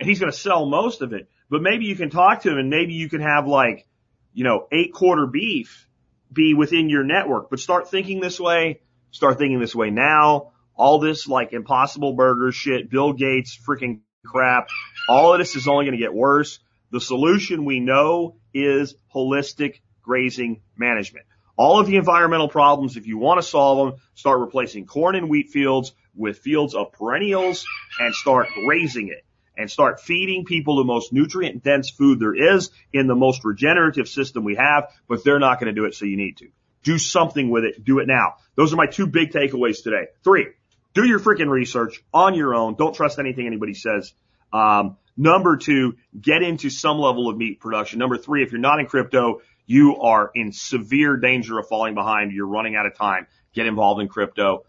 and he's going to sell most of it. But maybe you can talk to him and maybe you can have like, you know, eight quarter beef be within your network, but start thinking this way. Start thinking this way now. All this like impossible burger shit, Bill Gates freaking crap. All of this is only going to get worse. The solution we know is holistic grazing management. All of the environmental problems, if you want to solve them, start replacing corn and wheat fields with fields of perennials and start grazing it and start feeding people the most nutrient dense food there is in the most regenerative system we have, but they're not going to do it, so you need to. Do something with it. Do it now. Those are my two big takeaways today. Three, do your freaking research on your own. Don't trust anything anybody says. Um, number two, get into some level of meat production. Number three, if you're not in crypto, you are in severe danger of falling behind. You're running out of time. Get involved in crypto.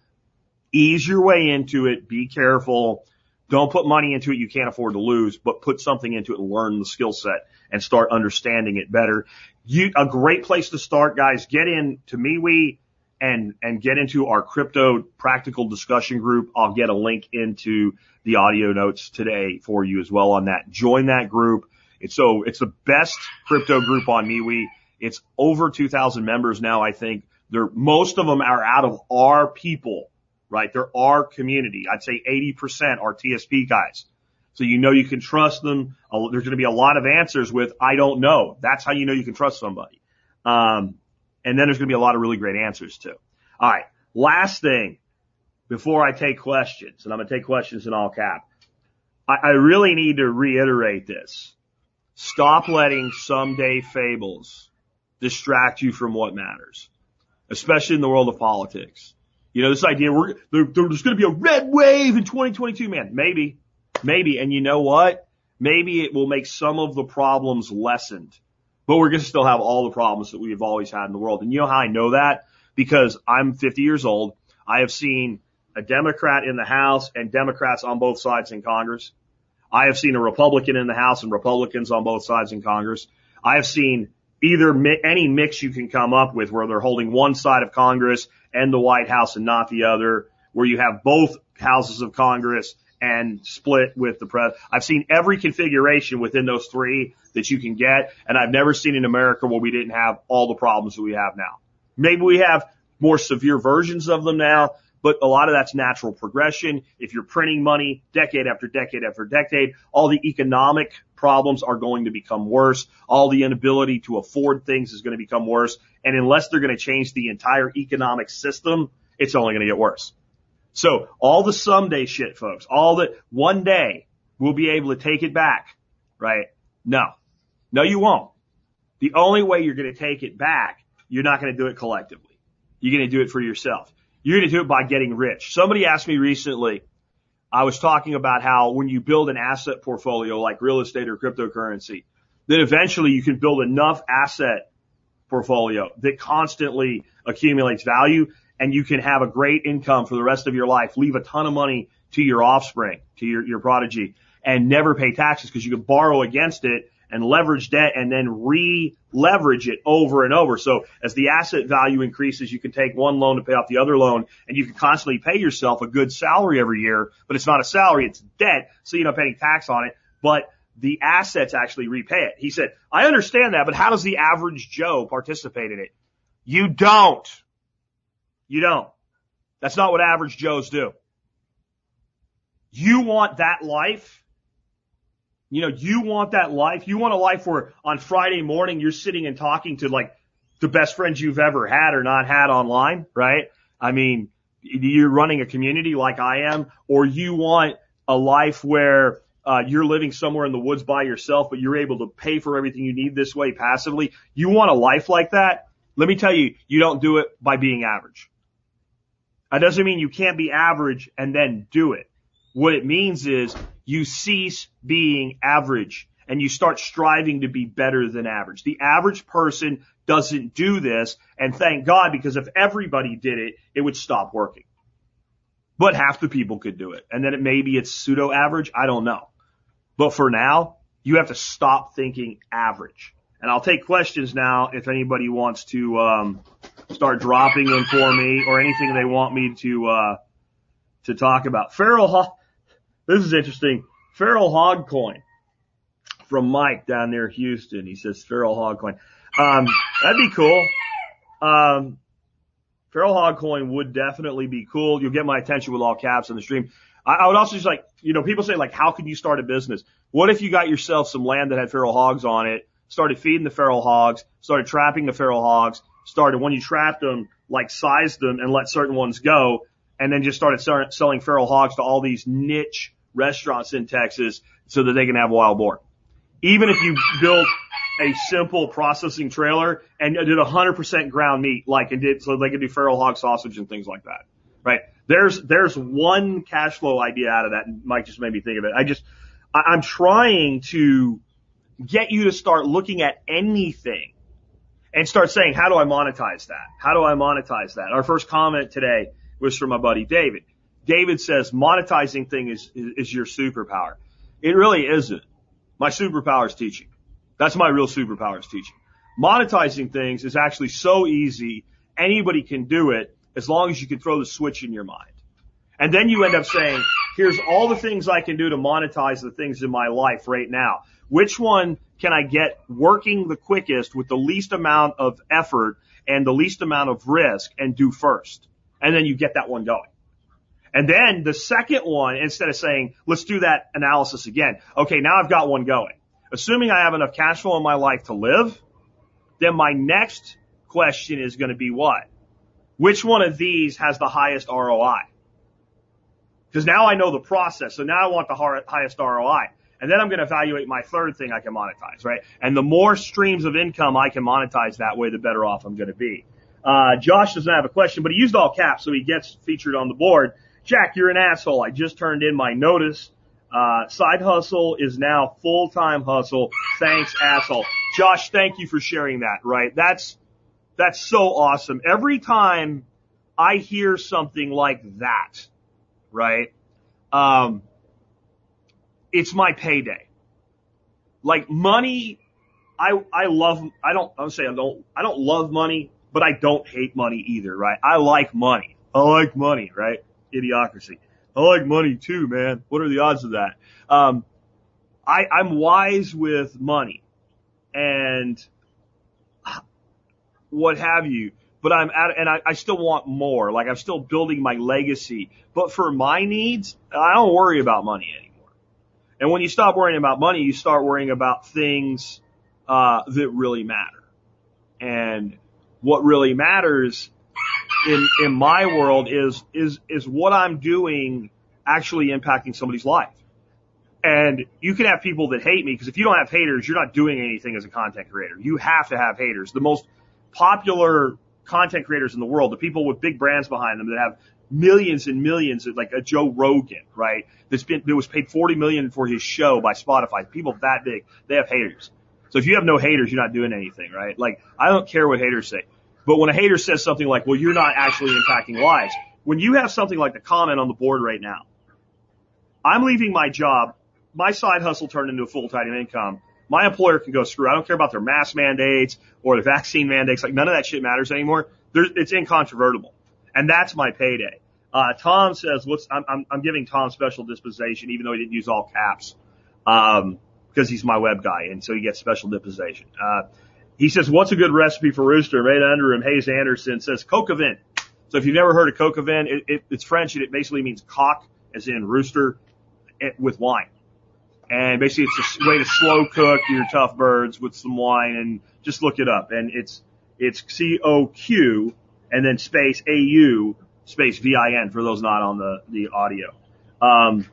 Ease your way into it. Be careful. Don't put money into it you can't afford to lose, but put something into it and learn the skill set and start understanding it better. You, a great place to start, guys. Get in to MeWe and, and get into our crypto practical discussion group. I'll get a link into the audio notes today for you as well on that. Join that group. It's so, it's the best crypto group on MeWe. It's over 2000 members now, I think. They're, most of them are out of our people right? They're our community. I'd say 80% are TSP guys. So you know you can trust them. There's going to be a lot of answers with I don't know. That's how you know you can trust somebody. Um, and then there's going to be a lot of really great answers too. All right. Last thing before I take questions, and I'm going to take questions in all cap. I, I really need to reiterate this. Stop letting someday fables distract you from what matters, especially in the world of politics. You know, this idea we're there, there's going to be a red wave in 2022, man. Maybe, maybe. And you know what? Maybe it will make some of the problems lessened, but we're going to still have all the problems that we've always had in the world. And you know how I know that? Because I'm 50 years old. I have seen a Democrat in the House and Democrats on both sides in Congress. I have seen a Republican in the House and Republicans on both sides in Congress. I have seen either mi- any mix you can come up with where they're holding one side of Congress and the White House and not the other, where you have both houses of Congress and split with the press. I've seen every configuration within those three that you can get, and I've never seen in America where we didn't have all the problems that we have now. Maybe we have more severe versions of them now, but a lot of that's natural progression. If you're printing money decade after decade after decade, all the economic problems are going to become worse. All the inability to afford things is going to become worse. And unless they're going to change the entire economic system, it's only going to get worse. So all the someday shit, folks, all the one day we'll be able to take it back, right? No, no, you won't. The only way you're going to take it back, you're not going to do it collectively. You're going to do it for yourself. You're going to do it by getting rich. Somebody asked me recently, I was talking about how when you build an asset portfolio like real estate or cryptocurrency, then eventually you can build enough asset portfolio that constantly accumulates value and you can have a great income for the rest of your life, leave a ton of money to your offspring, to your, your prodigy and never pay taxes because you can borrow against it and leverage debt and then re-leverage it over and over. So as the asset value increases, you can take one loan to pay off the other loan and you can constantly pay yourself a good salary every year, but it's not a salary, it's debt. So you're not paying tax on it, but the assets actually repay it. He said, I understand that, but how does the average Joe participate in it? You don't. You don't. That's not what average Joes do. You want that life? You know, you want that life. You want a life where on Friday morning you're sitting and talking to like the best friends you've ever had or not had online, right? I mean, you're running a community like I am, or you want a life where uh, you're living somewhere in the woods by yourself, but you're able to pay for everything you need this way passively. You want a life like that? Let me tell you, you don't do it by being average. That doesn't mean you can't be average and then do it. What it means is you cease being average and you start striving to be better than average. The average person doesn't do this and thank God because if everybody did it, it would stop working. But half the people could do it. And then it maybe it's pseudo average. I don't know. But for now, you have to stop thinking average. And I'll take questions now if anybody wants to um, start dropping in for me or anything they want me to uh, to talk about. Feral Hog. This is interesting. Feral Hog Coin from Mike down near Houston. He says Feral Hog Coin. Um, that'd be cool. Um, Feral Hog Coin would definitely be cool. You'll get my attention with all caps on the stream. I, I would also just like, you know, people say like, how can you start a business? What if you got yourself some land that had feral hogs on it, started feeding the feral hogs, started trapping the feral hogs, started when you trapped them, like sized them and let certain ones go, and then just started start selling feral hogs to all these niche restaurants in Texas so that they can have wild boar. Even if you built a simple processing trailer and did 100% ground meat, like and did so they could do feral hog sausage and things like that, right? There's there's one cash flow idea out of that. Mike just made me think of it. I just I'm trying to get you to start looking at anything and start saying, how do I monetize that? How do I monetize that? Our first comment today was from my buddy David. David says monetizing thing is, is, is your superpower. It really isn't. My superpower is teaching. That's my real superpower is teaching. Monetizing things is actually so easy. Anybody can do it as long as you can throw the switch in your mind. And then you end up saying, here's all the things I can do to monetize the things in my life right now. Which one can I get working the quickest with the least amount of effort and the least amount of risk and do first? And then you get that one going. And then the second one, instead of saying, let's do that analysis again. Okay, now I've got one going. Assuming I have enough cash flow in my life to live, then my next question is going to be what? Which one of these has the highest ROI? Because now I know the process. So now I want the highest ROI. And then I'm going to evaluate my third thing I can monetize, right? And the more streams of income I can monetize that way, the better off I'm going to be. Uh, Josh doesn't have a question, but he used all caps, so he gets featured on the board. Jack, you're an asshole. I just turned in my notice. Uh, side hustle is now full-time hustle. Thanks, asshole. Josh, thank you for sharing that, right? That's, that's so awesome. Every time I hear something like that, right? Um, it's my payday. Like money, I, I love, I don't, I'm saying I don't, I don't love money, but I don't hate money either, right? I like money. I like money, right? Idiocracy. I like money too, man. What are the odds of that? Um, I, I'm wise with money and what have you, but I'm at, and I, I still want more. Like I'm still building my legacy, but for my needs, I don't worry about money anymore. And when you stop worrying about money, you start worrying about things uh, that really matter. And what really matters in in my world is is is what I'm doing actually impacting somebody's life. And you can have people that hate me because if you don't have haters, you're not doing anything as a content creator. You have to have haters. The most popular content creators in the world, the people with big brands behind them that have millions and millions, like a Joe Rogan, right? That's been, that was paid 40 million for his show by Spotify. People that big, they have haters. So if you have no haters, you're not doing anything, right? Like, I don't care what haters say. But when a hater says something like, well, you're not actually impacting lives, when you have something like the comment on the board right now, I'm leaving my job, my side hustle turned into a full-time income. My employer can go screw. I don't care about their mask mandates or the vaccine mandates. Like none of that shit matters anymore. There's, it's incontrovertible. And that's my payday. Uh, Tom says, what's, I'm, I'm, I'm giving Tom special dispensation, even though he didn't use all caps, um, because he's my web guy, and so he gets special dispensation. Uh, he says, what's a good recipe for rooster? Right under him, Hayes Anderson says coq au vin. So if you've never heard of coq au vin, it, it, it's French and it basically means cock, as in rooster, it, with wine. And basically it's a way to slow cook your tough birds with some wine and just look it up. And it's, it's C-O-Q and then space A-U space V-I-N for those not on the, the audio. Um,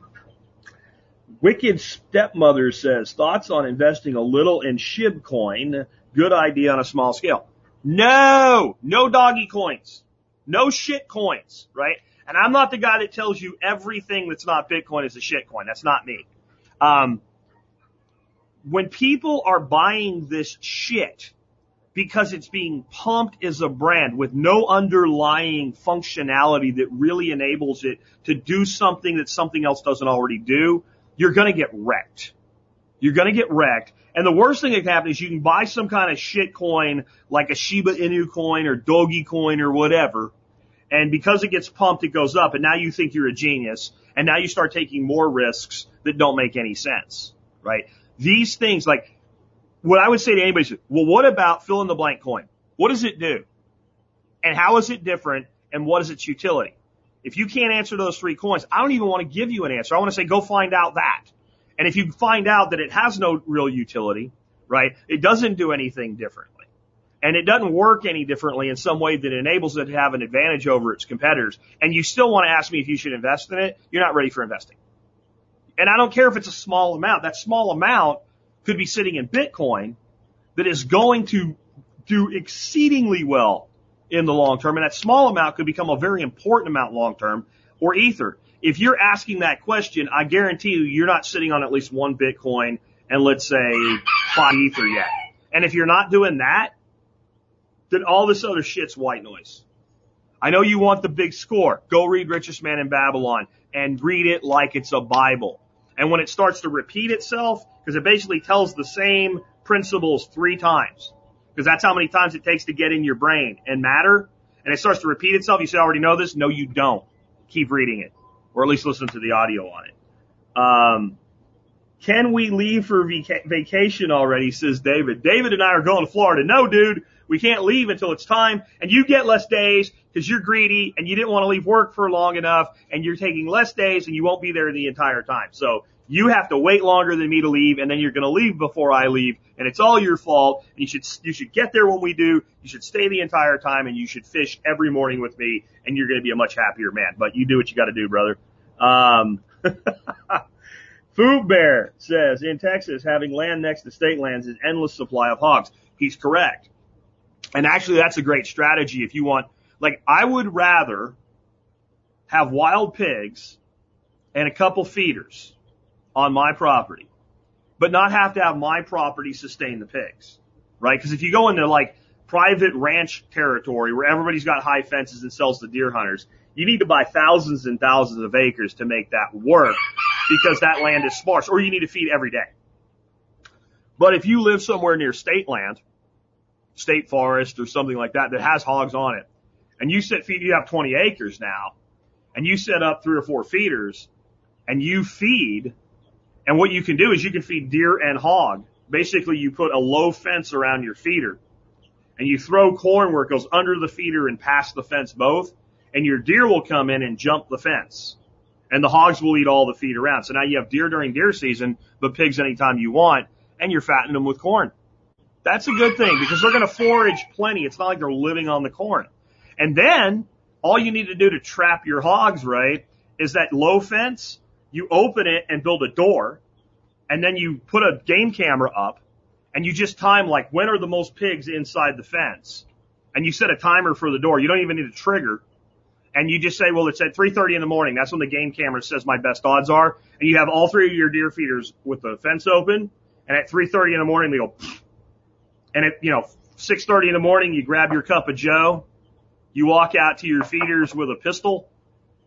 Wicked Stepmother says, thoughts on investing a little in Shibcoin? Good idea on a small scale. No! No doggy coins. No shit coins, right? And I'm not the guy that tells you everything that's not Bitcoin is a shit coin. That's not me. Um, when people are buying this shit because it's being pumped as a brand with no underlying functionality that really enables it to do something that something else doesn't already do, you're going to get wrecked. You're going to get wrecked. And the worst thing that can happen is you can buy some kind of shit coin like a Shiba Inu coin or Doge coin or whatever. And because it gets pumped, it goes up. And now you think you're a genius. And now you start taking more risks that don't make any sense, right? These things, like what I would say to anybody is, well, what about fill in the blank coin? What does it do? And how is it different? And what is its utility? If you can't answer those three coins, I don't even want to give you an answer. I want to say go find out that. And if you find out that it has no real utility, right, it doesn't do anything differently. And it doesn't work any differently in some way that enables it to have an advantage over its competitors. And you still want to ask me if you should invest in it, you're not ready for investing. And I don't care if it's a small amount. That small amount could be sitting in Bitcoin that is going to do exceedingly well in the long term. And that small amount could become a very important amount long term or Ether. If you're asking that question, I guarantee you, you're not sitting on at least one Bitcoin and let's say five Ether yet. And if you're not doing that, then all this other shit's white noise. I know you want the big score. Go read Richest Man in Babylon and read it like it's a Bible. And when it starts to repeat itself, because it basically tells the same principles three times, because that's how many times it takes to get in your brain and matter, and it starts to repeat itself, you I already know this. No, you don't. Keep reading it, or at least listen to the audio on it. Um, can we leave for vaca- vacation already? Says David. David and I are going to Florida. No, dude, we can't leave until it's time. And you get less days because you're greedy and you didn't want to leave work for long enough and you're taking less days and you won't be there the entire time. So you have to wait longer than me to leave and then you're going to leave before I leave and it's all your fault. And you should, you should get there when we do. You should stay the entire time and you should fish every morning with me and you're going to be a much happier man. But you do what you got to do, brother. Um, Food Bear says in Texas, having land next to state lands is endless supply of hogs. He's correct. And actually that's a great strategy if you want, like I would rather have wild pigs and a couple feeders on my property, but not have to have my property sustain the pigs, right? Because if you go into like private ranch territory where everybody's got high fences and sells to deer hunters, you need to buy thousands and thousands of acres to make that work because that land is sparse or you need to feed every day. But if you live somewhere near state land, state forest or something like that that has hogs on it, and you set feed, you have 20 acres now, and you set up three or four feeders, and you feed, and what you can do is you can feed deer and hog. Basically, you put a low fence around your feeder, and you throw corn where it goes under the feeder and past the fence both, and your deer will come in and jump the fence. And the hogs will eat all the feed around. So now you have deer during deer season, but pigs anytime you want, and you're fattening them with corn. That's a good thing because they're going to forage plenty. It's not like they're living on the corn. And then all you need to do to trap your hogs, right, is that low fence. You open it and build a door and then you put a game camera up and you just time like when are the most pigs inside the fence and you set a timer for the door. You don't even need a trigger and you just say, well, it's at 3.30 in the morning. That's when the game camera says my best odds are. And you have all three of your deer feeders with the fence open. And at 3.30 in the morning, they go, and at, you know, 6.30 in the morning, you grab your cup of Joe. You walk out to your feeders with a pistol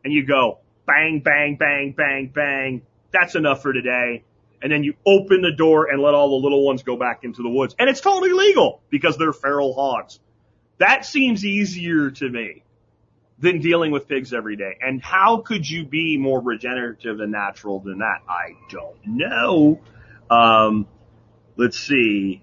and you go bang, bang, bang, bang, bang. That's enough for today. And then you open the door and let all the little ones go back into the woods. And it's totally legal because they're feral hogs. That seems easier to me than dealing with pigs every day. And how could you be more regenerative and natural than that? I don't know. Um, let's see.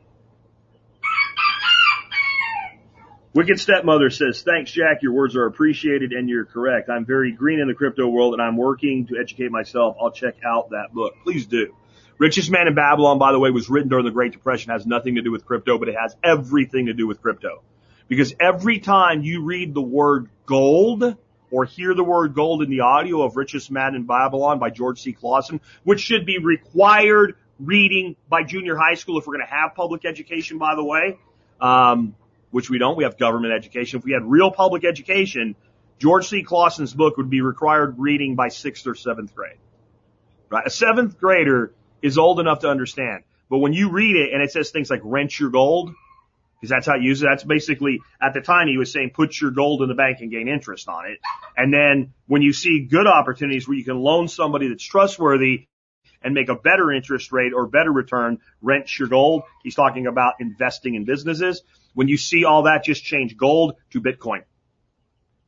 Wicked Stepmother says, thanks Jack, your words are appreciated and you're correct. I'm very green in the crypto world and I'm working to educate myself. I'll check out that book. Please do. Richest Man in Babylon, by the way, was written during the Great Depression, has nothing to do with crypto, but it has everything to do with crypto. Because every time you read the word gold or hear the word gold in the audio of Richest Man in Babylon by George C. Clason, which should be required reading by junior high school if we're going to have public education, by the way, um, which we don't. We have government education. If we had real public education, George C. Clason's book would be required reading by sixth or seventh grade. Right? A seventh grader is old enough to understand. But when you read it and it says things like rent your gold, because that's how you use it. That's basically, at the time he was saying put your gold in the bank and gain interest on it. And then when you see good opportunities where you can loan somebody that's trustworthy and make a better interest rate or better return, rent your gold. He's talking about investing in businesses. When you see all that, just change gold to Bitcoin.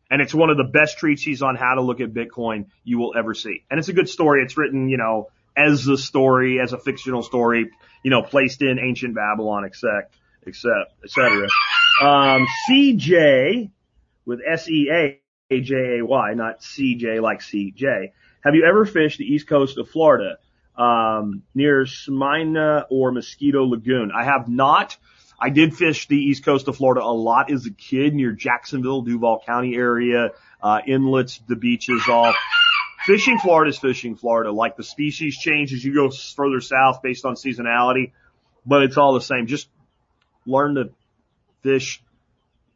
And it's one of the best treatises on how to look at Bitcoin you will ever see. And it's a good story. It's written, you know, as a story, as a fictional story, you know, placed in ancient Babylon, except except, etc. Um, CJ with S-E-A-J-A-Y, not C-J like C-J. Have you ever fished the east coast of Florida, um, near Smyrna or Mosquito Lagoon? I have not. I did fish the east coast of Florida a lot as a kid near Jacksonville, Duval County area, uh, inlets, the beaches, all. Fishing Florida is fishing Florida. Like the species change as you go further south based on seasonality, but it's all the same. Just learn to fish,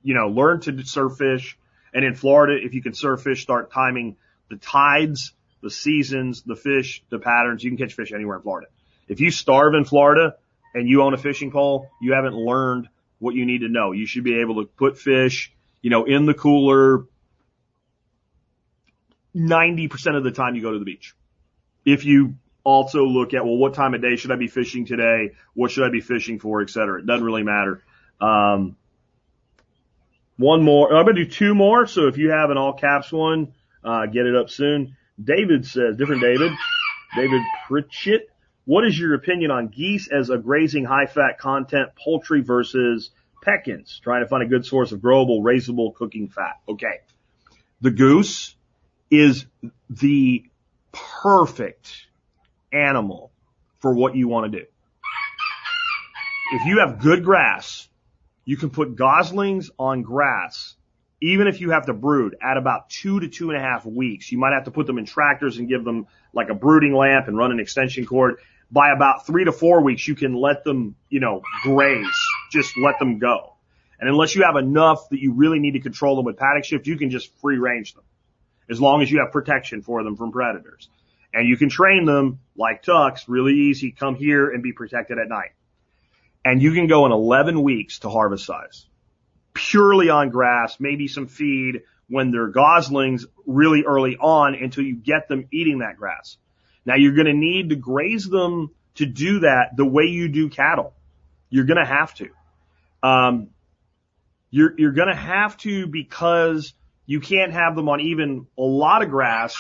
you know, learn to surf fish. And in Florida, if you can surf fish, start timing the tides, the seasons, the fish, the patterns. You can catch fish anywhere in Florida. If you starve in Florida and you own a fishing pole, you haven't learned what you need to know. You should be able to put fish, you know, in the cooler 90% of the time you go to the beach. If you also look at, well, what time of day should I be fishing today? What should I be fishing for, et cetera. It doesn't really matter. Um, one more. I'm going to do two more. So if you have an all caps one, uh, get it up soon. David says, different David, David Pritchett. What is your opinion on geese as a grazing high fat content poultry versus pecans? Trying to find a good source of growable, raisable cooking fat. Okay. The goose is the perfect animal for what you want to do. If you have good grass, you can put goslings on grass, even if you have to brood at about two to two and a half weeks. You might have to put them in tractors and give them like a brooding lamp and run an extension cord. By about three to four weeks, you can let them, you know, graze. Just let them go. And unless you have enough that you really need to control them with paddock shift, you can just free range them as long as you have protection for them from predators. And you can train them like Tux really easy. Come here and be protected at night. And you can go in 11 weeks to harvest size purely on grass, maybe some feed when they're goslings really early on until you get them eating that grass. Now you're going to need to graze them to do that the way you do cattle. You're going to have to. Um, you're, you're going to have to because you can't have them on even a lot of grass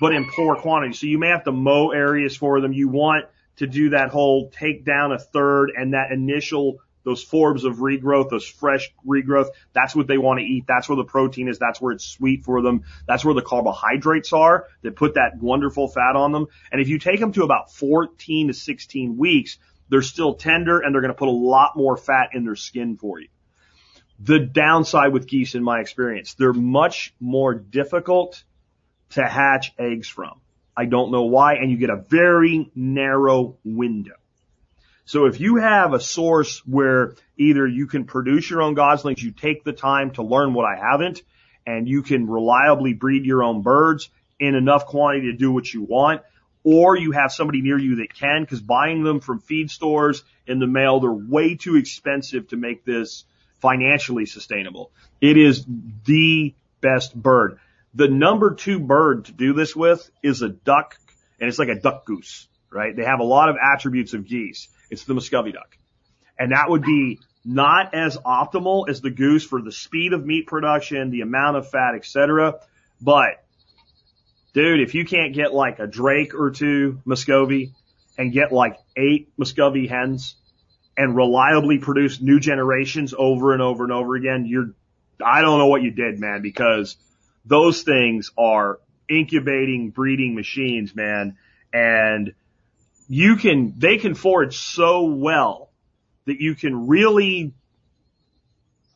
but in poor quantity. So you may have to mow areas for them. You want to do that whole take down a third and that initial those forbs of regrowth, those fresh regrowth, that's what they want to eat. That's where the protein is. That's where it's sweet for them. That's where the carbohydrates are that put that wonderful fat on them. And if you take them to about 14 to 16 weeks, they're still tender and they're going to put a lot more fat in their skin for you. The downside with geese in my experience, they're much more difficult to hatch eggs from. I don't know why, and you get a very narrow window. So if you have a source where either you can produce your own goslings, you take the time to learn what I haven't, and you can reliably breed your own birds in enough quantity to do what you want, or you have somebody near you that can, because buying them from feed stores in the mail, they're way too expensive to make this financially sustainable. It is the best bird. The number two bird to do this with is a duck, and it's like a duck goose, right? They have a lot of attributes of geese. It's the Muscovy duck. And that would be not as optimal as the goose for the speed of meat production, the amount of fat, etc. But dude, if you can't get like a Drake or two Muscovy and get like eight Muscovy hens and reliably produce new generations over and over and over again, you're, I don't know what you did, man, because those things are incubating, breeding machines, man. And you can, they can forage so well that you can really,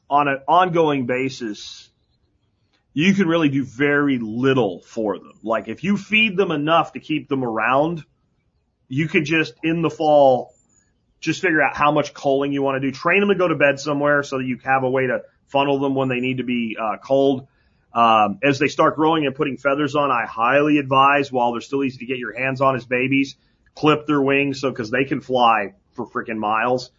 on an ongoing basis, you can really do very little for them. Like if you feed them enough to keep them around, you could just in the fall, just figure out how much culling you want to do. Train them to go to bed somewhere so that you have a way to funnel them when they need to be uh, culled. Um, as they start growing and putting feathers on, I highly advise while they're still easy to get your hands on as babies, clip their wings so because they can fly for freaking miles.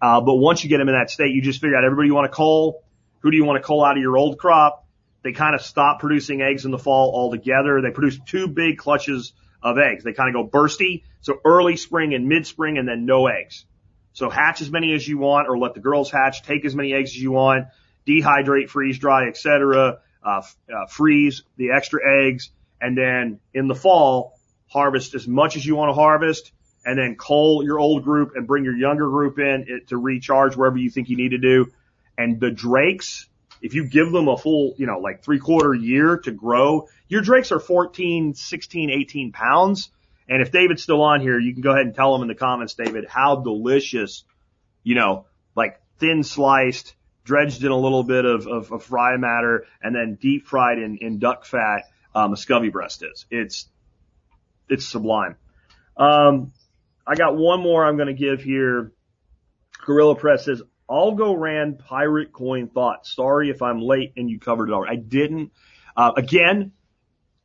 Uh, but once you get them in that state, you just figure out everybody you want to cull. Who do you want to cull out of your old crop? They kind of stop producing eggs in the fall altogether. They produce two big clutches of eggs. They kind of go bursty. So early spring and mid spring and then no eggs. So hatch as many as you want or let the girls hatch. Take as many eggs as you want. Dehydrate, freeze dry, etc. Uh, uh, freeze the extra eggs and then in the fall harvest as much as you want to harvest and then cull your old group and bring your younger group in to recharge wherever you think you need to do. And the drakes, if you give them a full, you know, like three quarter year to grow, your drakes are 14, 16, 18 pounds. And if David's still on here, you can go ahead and tell him in the comments, David, how delicious, you know, like thin sliced, dredged in a little bit of, of, of fry matter and then deep fried in, in duck fat, um, a Muscovy breast is. It's, it's sublime. Um, I got one more I'm going to give here. Gorilla Press says, Algorand pirate coin thoughts. Sorry if I'm late and you covered it already. I didn't. Uh, again,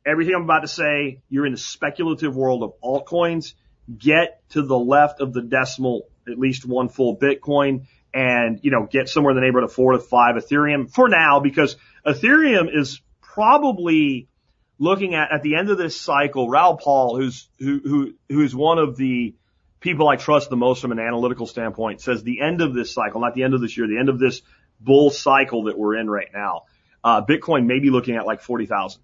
everything I'm about to say, you're in the speculative world of altcoins. Get to the left of the decimal, at least one full Bitcoin and, you know, get somewhere in the neighborhood of four to five Ethereum for now because Ethereum is probably looking at, at the end of this cycle, Raoul Paul, who's, who, who, who's one of the people I trust the most from an analytical standpoint says the end of this cycle, not the end of this year, the end of this bull cycle that we're in right now, uh, Bitcoin may be looking at like 40,000.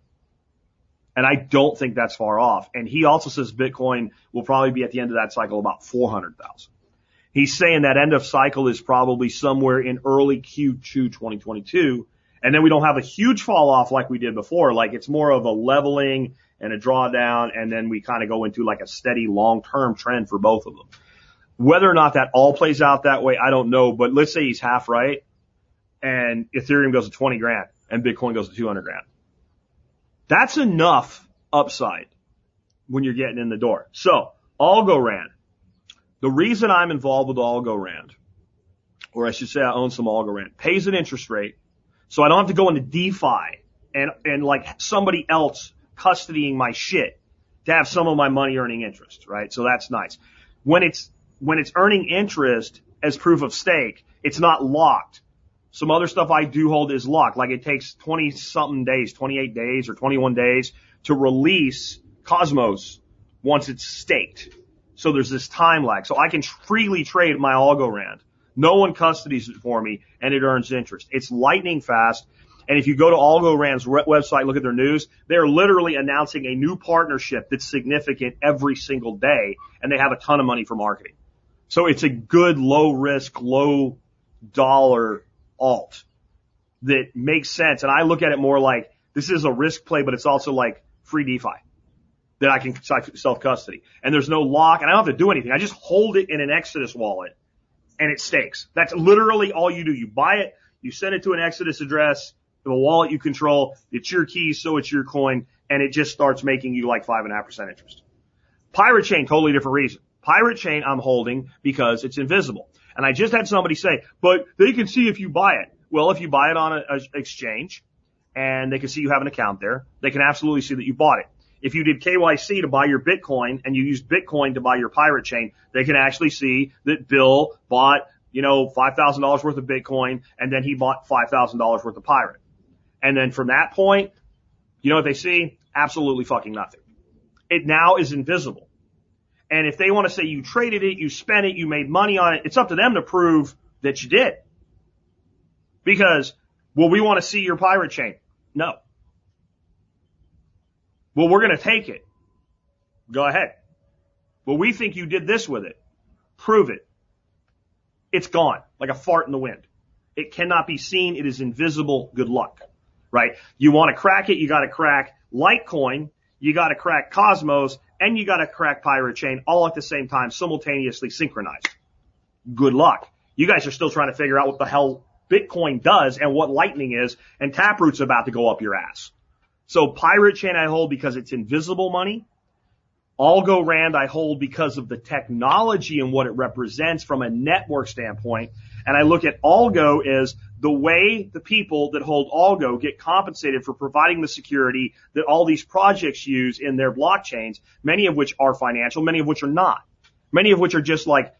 And I don't think that's far off. And he also says Bitcoin will probably be at the end of that cycle about 400,000. He's saying that end of cycle is probably somewhere in early Q2 2022. And then we don't have a huge fall off like we did before. Like it's more of a leveling and a drawdown. And then we kind of go into like a steady long term trend for both of them. Whether or not that all plays out that way, I don't know. But let's say he's half right and Ethereum goes to 20 grand and Bitcoin goes to 200 grand. That's enough upside when you're getting in the door. So Algorand. The reason I'm involved with Algorand, or I should say I own some Algorand, pays an interest rate. So I don't have to go into DeFi and, and like somebody else custodying my shit to have some of my money earning interest, right? So that's nice. When it's, when it's earning interest as proof of stake, it's not locked. Some other stuff I do hold is locked. Like it takes 20 something days, 28 days or 21 days to release Cosmos once it's staked. So there's this time lag. So I can freely trade my Algorand. No one custodies it for me and it earns interest. It's lightning fast. And if you go to Algorand's website, look at their news, they're literally announcing a new partnership that's significant every single day and they have a ton of money for marketing. So it's a good low risk, low dollar alt that makes sense. And I look at it more like this is a risk play, but it's also like free DeFi that I can self custody. And there's no lock and I don't have to do anything. I just hold it in an Exodus wallet and it stakes. That's literally all you do. You buy it, you send it to an Exodus address, the wallet you control, it's your keys, so it's your coin, and it just starts making you like five and a half percent interest. Pirate chain, totally different reason. Pirate chain I'm holding because it's invisible. And I just had somebody say, but they can see if you buy it. Well, if you buy it on an exchange and they can see you have an account there, they can absolutely see that you bought it. If you did KYC to buy your Bitcoin and you used Bitcoin to buy your pirate chain, they can actually see that Bill bought, you know, $5,000 worth of Bitcoin and then he bought $5,000 worth of pirate. And then from that point, you know what they see? Absolutely fucking nothing. It now is invisible. And if they want to say you traded it, you spent it, you made money on it, it's up to them to prove that you did. Because, well, we want to see your pirate chain. No. Well, we're going to take it. Go ahead. Well, we think you did this with it. Prove it. It's gone, like a fart in the wind. It cannot be seen. It is invisible. Good luck right? You want to crack it, you got to crack Litecoin, you got to crack Cosmos, and you got to crack pirate chain all at the same time, simultaneously synchronized. Good luck. You guys are still trying to figure out what the hell Bitcoin does and what Lightning is, and Taproot's about to go up your ass. So Pirate Chain I hold because it's invisible money. Algorand I hold because of the technology and what it represents from a network standpoint. And I look at Algo as the way the people that hold Algo get compensated for providing the security that all these projects use in their blockchains, many of which are financial, many of which are not. Many of which are just like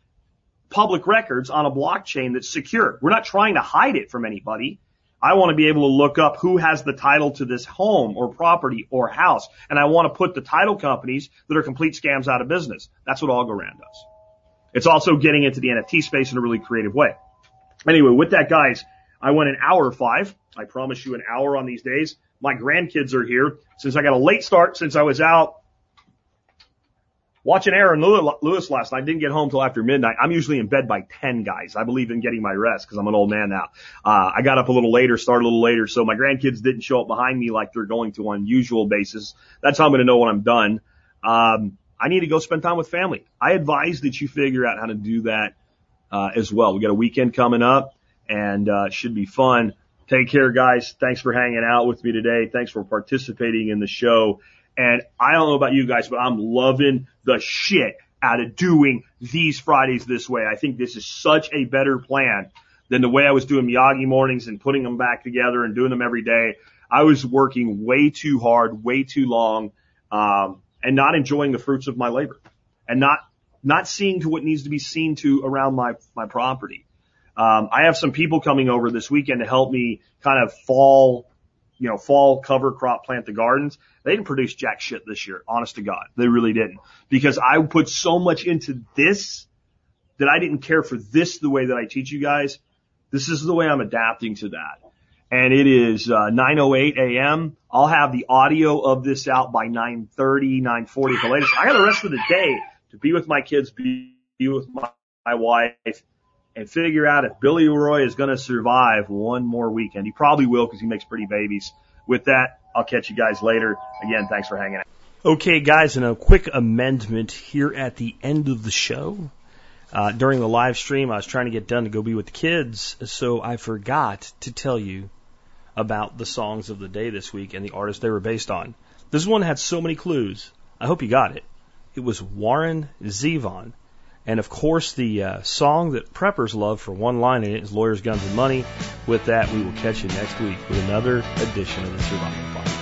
public records on a blockchain that's secure. We're not trying to hide it from anybody. I want to be able to look up who has the title to this home or property or house. And I want to put the title companies that are complete scams out of business. That's what Algorand does. It's also getting into the NFT space in a really creative way. Anyway, with that guys, I went an hour five. I promise you an hour on these days. My grandkids are here. Since I got a late start, since I was out watching Aaron Lewis last night. Didn't get home till after midnight. I'm usually in bed by 10 guys. I believe in getting my rest because I'm an old man now. Uh, I got up a little later, started a little later. So my grandkids didn't show up behind me like they're going to on usual basis. That's how I'm going to know when I'm done. Um, I need to go spend time with family. I advise that you figure out how to do that, uh, as well. We got a weekend coming up and, uh, should be fun. Take care, guys. Thanks for hanging out with me today. Thanks for participating in the show. And I don't know about you guys, but I'm loving the shit out of doing these Fridays this way. I think this is such a better plan than the way I was doing Miyagi mornings and putting them back together and doing them every day. I was working way too hard, way too long, um, and not enjoying the fruits of my labor and not, not seeing to what needs to be seen to around my, my property. Um, I have some people coming over this weekend to help me kind of fall you know, fall cover crop plant the gardens. They didn't produce jack shit this year, honest to God. They really didn't. Because I put so much into this that I didn't care for this the way that I teach you guys. This is the way I'm adapting to that. And it is uh, 9:08 a.m. I'll have the audio of this out by 9:30, 9:40 at the latest. I got the rest of the day to be with my kids, be, be with my, my wife, and figure out if Billy Roy is going to survive one more weekend. He probably will because he makes pretty babies. With that, I'll catch you guys later. Again, thanks for hanging out. Okay, guys, and a quick amendment here at the end of the show. Uh, during the live stream, I was trying to get done to go be with the kids, so I forgot to tell you about the songs of the day this week and the artists they were based on. This one had so many clues. I hope you got it. It was Warren Zevon and of course, the uh, song that preppers love for one line in it is Lawyers, Guns, and Money. With that, we will catch you next week with another edition of the Survival Pod.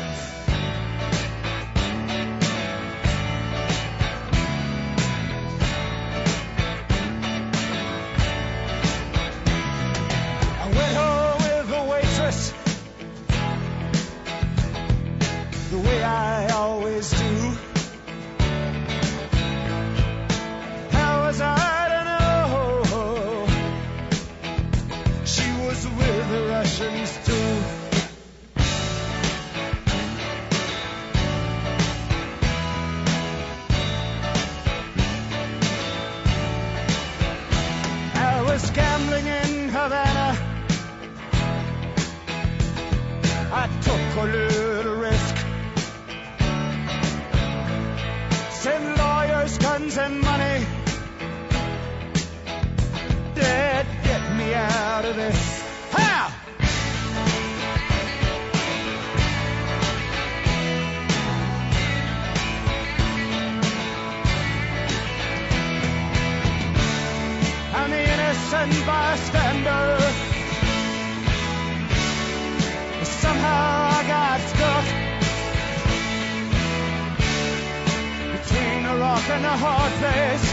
Rock and a hard place,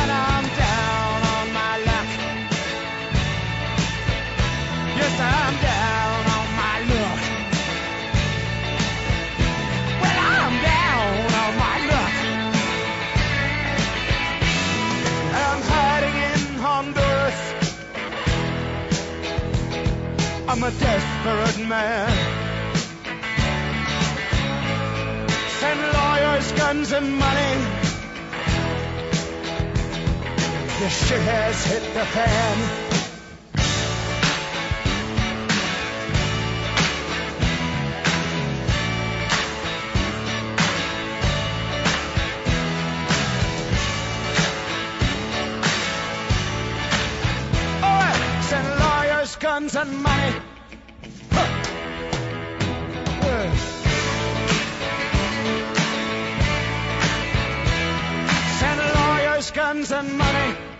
and I'm down on my luck. Yes, I'm down on my luck. Well, I'm down on my luck. I'm hiding in Honduras. I'm a desperate man. cars, guns, and money. The shit has hit the fan. guns and money. Guns, and money.